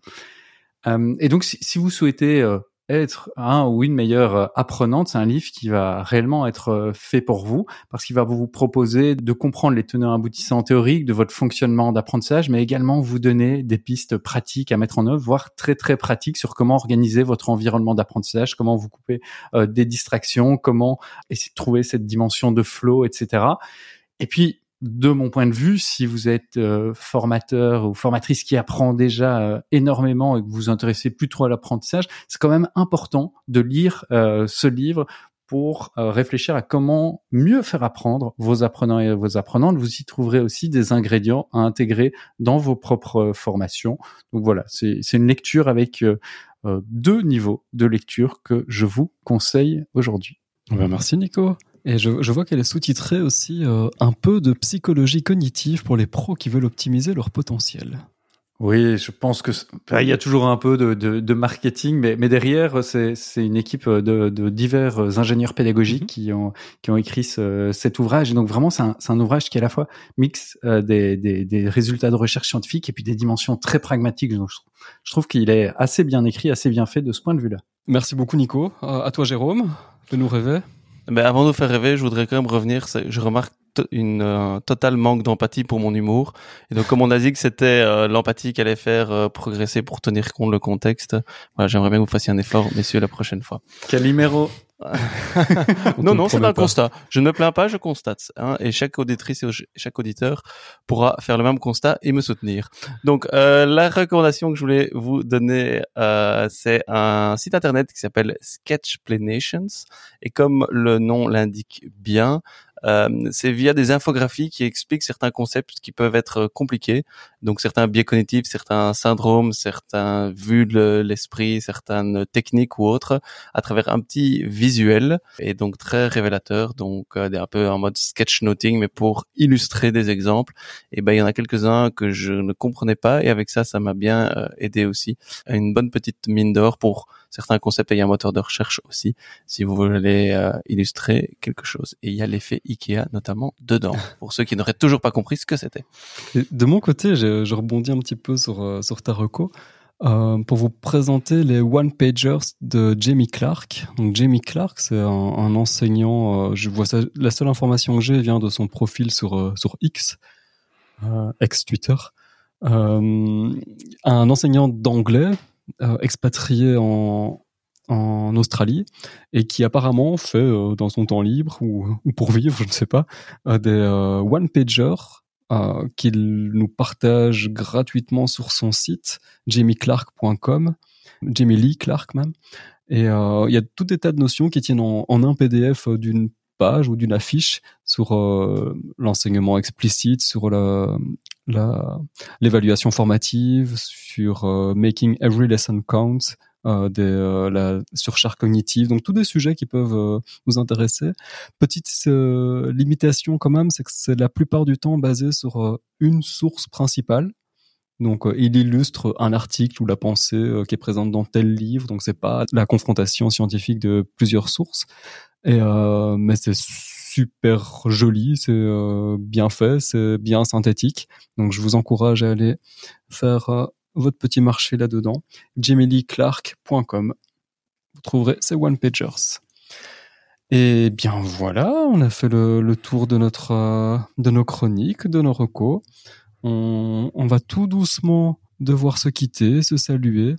Euh, et donc, si, si vous souhaitez euh, être un ou une meilleure euh, apprenante, c'est un livre qui va réellement être euh, fait pour vous parce qu'il va vous proposer de comprendre les tenants aboutissants théoriques de votre fonctionnement d'apprentissage, mais également vous donner des pistes pratiques à mettre en œuvre, voire très très pratiques sur comment organiser votre environnement d'apprentissage, comment vous couper euh, des distractions, comment essayer de trouver cette dimension de flow, etc. Et puis, de mon point de vue, si vous êtes euh, formateur ou formatrice qui apprend déjà euh, énormément et que vous vous intéressez plus trop à l'apprentissage, c'est quand même important de lire euh, ce livre pour euh, réfléchir à comment mieux faire apprendre vos apprenants et vos apprenantes. Vous y trouverez aussi des ingrédients à intégrer dans vos propres euh, formations. Donc voilà, c'est une lecture avec euh, deux niveaux de lecture que je vous conseille aujourd'hui. Ben, merci Nico. Et je, je vois qu'elle est sous-titrée aussi euh, un peu de psychologie cognitive pour les pros qui veulent optimiser leur potentiel. Oui, je pense que il y a toujours un peu de, de, de marketing, mais, mais derrière c'est une équipe de, de divers ingénieurs pédagogiques Mhm. qui ont qui ont écrit ce- cet ouvrage. Et donc vraiment c'est un, un ouvrage qui à la fois mixe euh, des, des, des résultats de recherche scientifique et puis des dimensions très pragmatiques. Donc je, trouve- je trouve qu'il est assez bien écrit, assez bien fait de ce point de vue-là. Merci beaucoup Nico. Euh, à toi Jérôme, de nous rêver. Ben, avant de vous faire rêver, je voudrais quand même revenir. Je remarque une euh, totale manque d'empathie pour mon humour. Et donc, comme on a dit que c'était euh, l'empathie qui allait faire euh, progresser pour tenir compte le contexte, voilà, j'aimerais bien que vous fassiez un effort, messieurs, la prochaine fois. Calimero. On non, non, c'est promet un pas. constat. Je ne me plains pas, je constate. Hein, et chaque auditrice et chaque auditeur pourra faire le même constat et me soutenir. Donc, euh, la recommandation que je voulais vous donner, euh, c'est un site internet qui s'appelle Sketchplanations. Et comme le nom l'indique bien, c'est via des infographies qui expliquent certains concepts qui peuvent être compliqués. Donc certains biais cognitifs, certains syndromes, certains vues de l'esprit, certaines techniques ou autres, à travers un petit visuel et donc très révélateur. Donc euh, un peu en mode sketchnoting, mais pour illustrer des exemples. Et ben il y en a quelques-uns que je ne comprenais pas et avec ça, ça m'a bien euh, aidé aussi. Une bonne petite mine d'or pour certains concepts et il y a un moteur de recherche aussi si vous voulez euh, illustrer quelque chose. Et il y a l'effet Ikea notamment dedans, pour ceux qui n'auraient toujours pas compris ce que c'était. De mon côté, je, je rebondis un petit peu sur, euh, sur ta reco euh, pour vous présenter les One Pagers de Jamie Clark. Donc Jamie Clark, c'est un, un enseignant. euh, je vois ça. La seule information que j'ai vient de son profil sur euh, sur X, ex Twitter. Un enseignant d'anglais expatrié en en Australie et qui apparemment fait euh, dans son temps libre ou, ou pour vivre, je ne sais pas, euh, des euh, one pagers euh, qu'il nous partage gratuitement sur son site jamieclark.com, Jamie Lee Clark même. Et euh, il y a tout des tas de notions qui tiennent en, en un PDF d'une page ou d'une affiche sur euh, l'enseignement explicite, sur la l'évaluation formative, sur euh, making every lesson count, euh, des, euh, la surcharge cognitive, donc tous des sujets qui peuvent nous intéresser. Petite limitation quand même, c'est que c'est la plupart du temps basé sur une source principale. Donc, il illustre un article ou la pensée qui est présente dans tel livre. Donc, c'est pas la confrontation scientifique de plusieurs sources. Et euh, mais c'est super joli, c'est euh, bien fait, c'est bien synthétique. Donc, je vous encourage à aller faire euh, votre petit marché là-dedans. jamielyclark.com. Vous trouverez ces one-pagers. Et bien voilà, on a fait le, le tour de notre euh, de nos chroniques, de nos recos. On, on va tout doucement devoir se quitter, se saluer.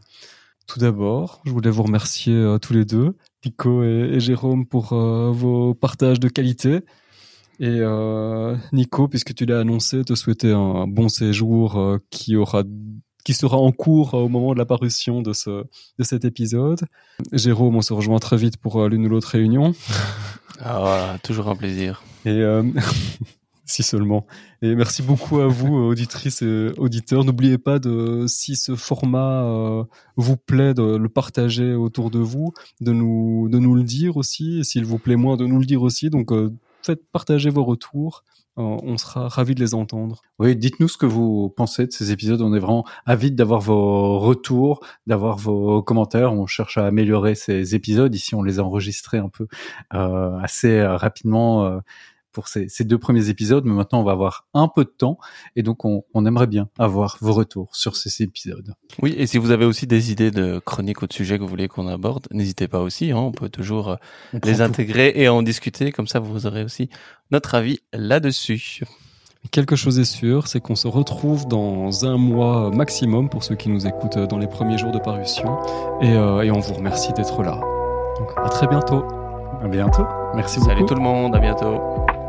Tout d'abord, je voulais vous remercier euh, tous les deux, Pico et, et Jérôme, pour euh, vos partages de qualité. Et euh, Nico, puisque tu l'as annoncé, te souhaiter un bon séjour euh, qui aura qui sera en cours au moment de la parution de ce de cet épisode. Jérôme, on se rejoint très vite pour l'une ou l'autre réunion. Ah, voilà, toujours un plaisir. Et euh, si seulement. Et merci beaucoup à vous, euh, auditrices et auditeurs. N'oubliez pas de, si ce format euh, vous plaît, de le partager autour de vous, de nous, de nous le dire aussi. S'il vous plaît moins, de nous le dire aussi. Donc, euh, faites partager vos retours. On sera ravis de les entendre. Oui, dites-nous ce que vous pensez de ces épisodes. On est vraiment avides d'avoir vos retours, d'avoir vos commentaires. On cherche à améliorer ces épisodes. Ici, on les a enregistrés un peu assez rapidement pour ces, ces deux premiers épisodes, mais maintenant, on va avoir un peu de temps et donc on, on aimerait bien avoir vos retours sur ces épisodes. Oui, et si vous avez aussi des idées de chroniques ou de sujets que vous voulez qu'on aborde, n'hésitez pas aussi. Hein, on peut toujours euh, On les tout. intégrer et en discuter. Comme ça, vous aurez aussi notre avis là-dessus. Quelque chose est sûr, c'est qu'on se retrouve dans un mois maximum pour ceux qui nous écoutent dans les premiers jours de parution. Et, euh, et on vous remercie d'être là. Donc, à très bientôt. À bientôt. Merci Salut beaucoup. tout le monde, à bientôt.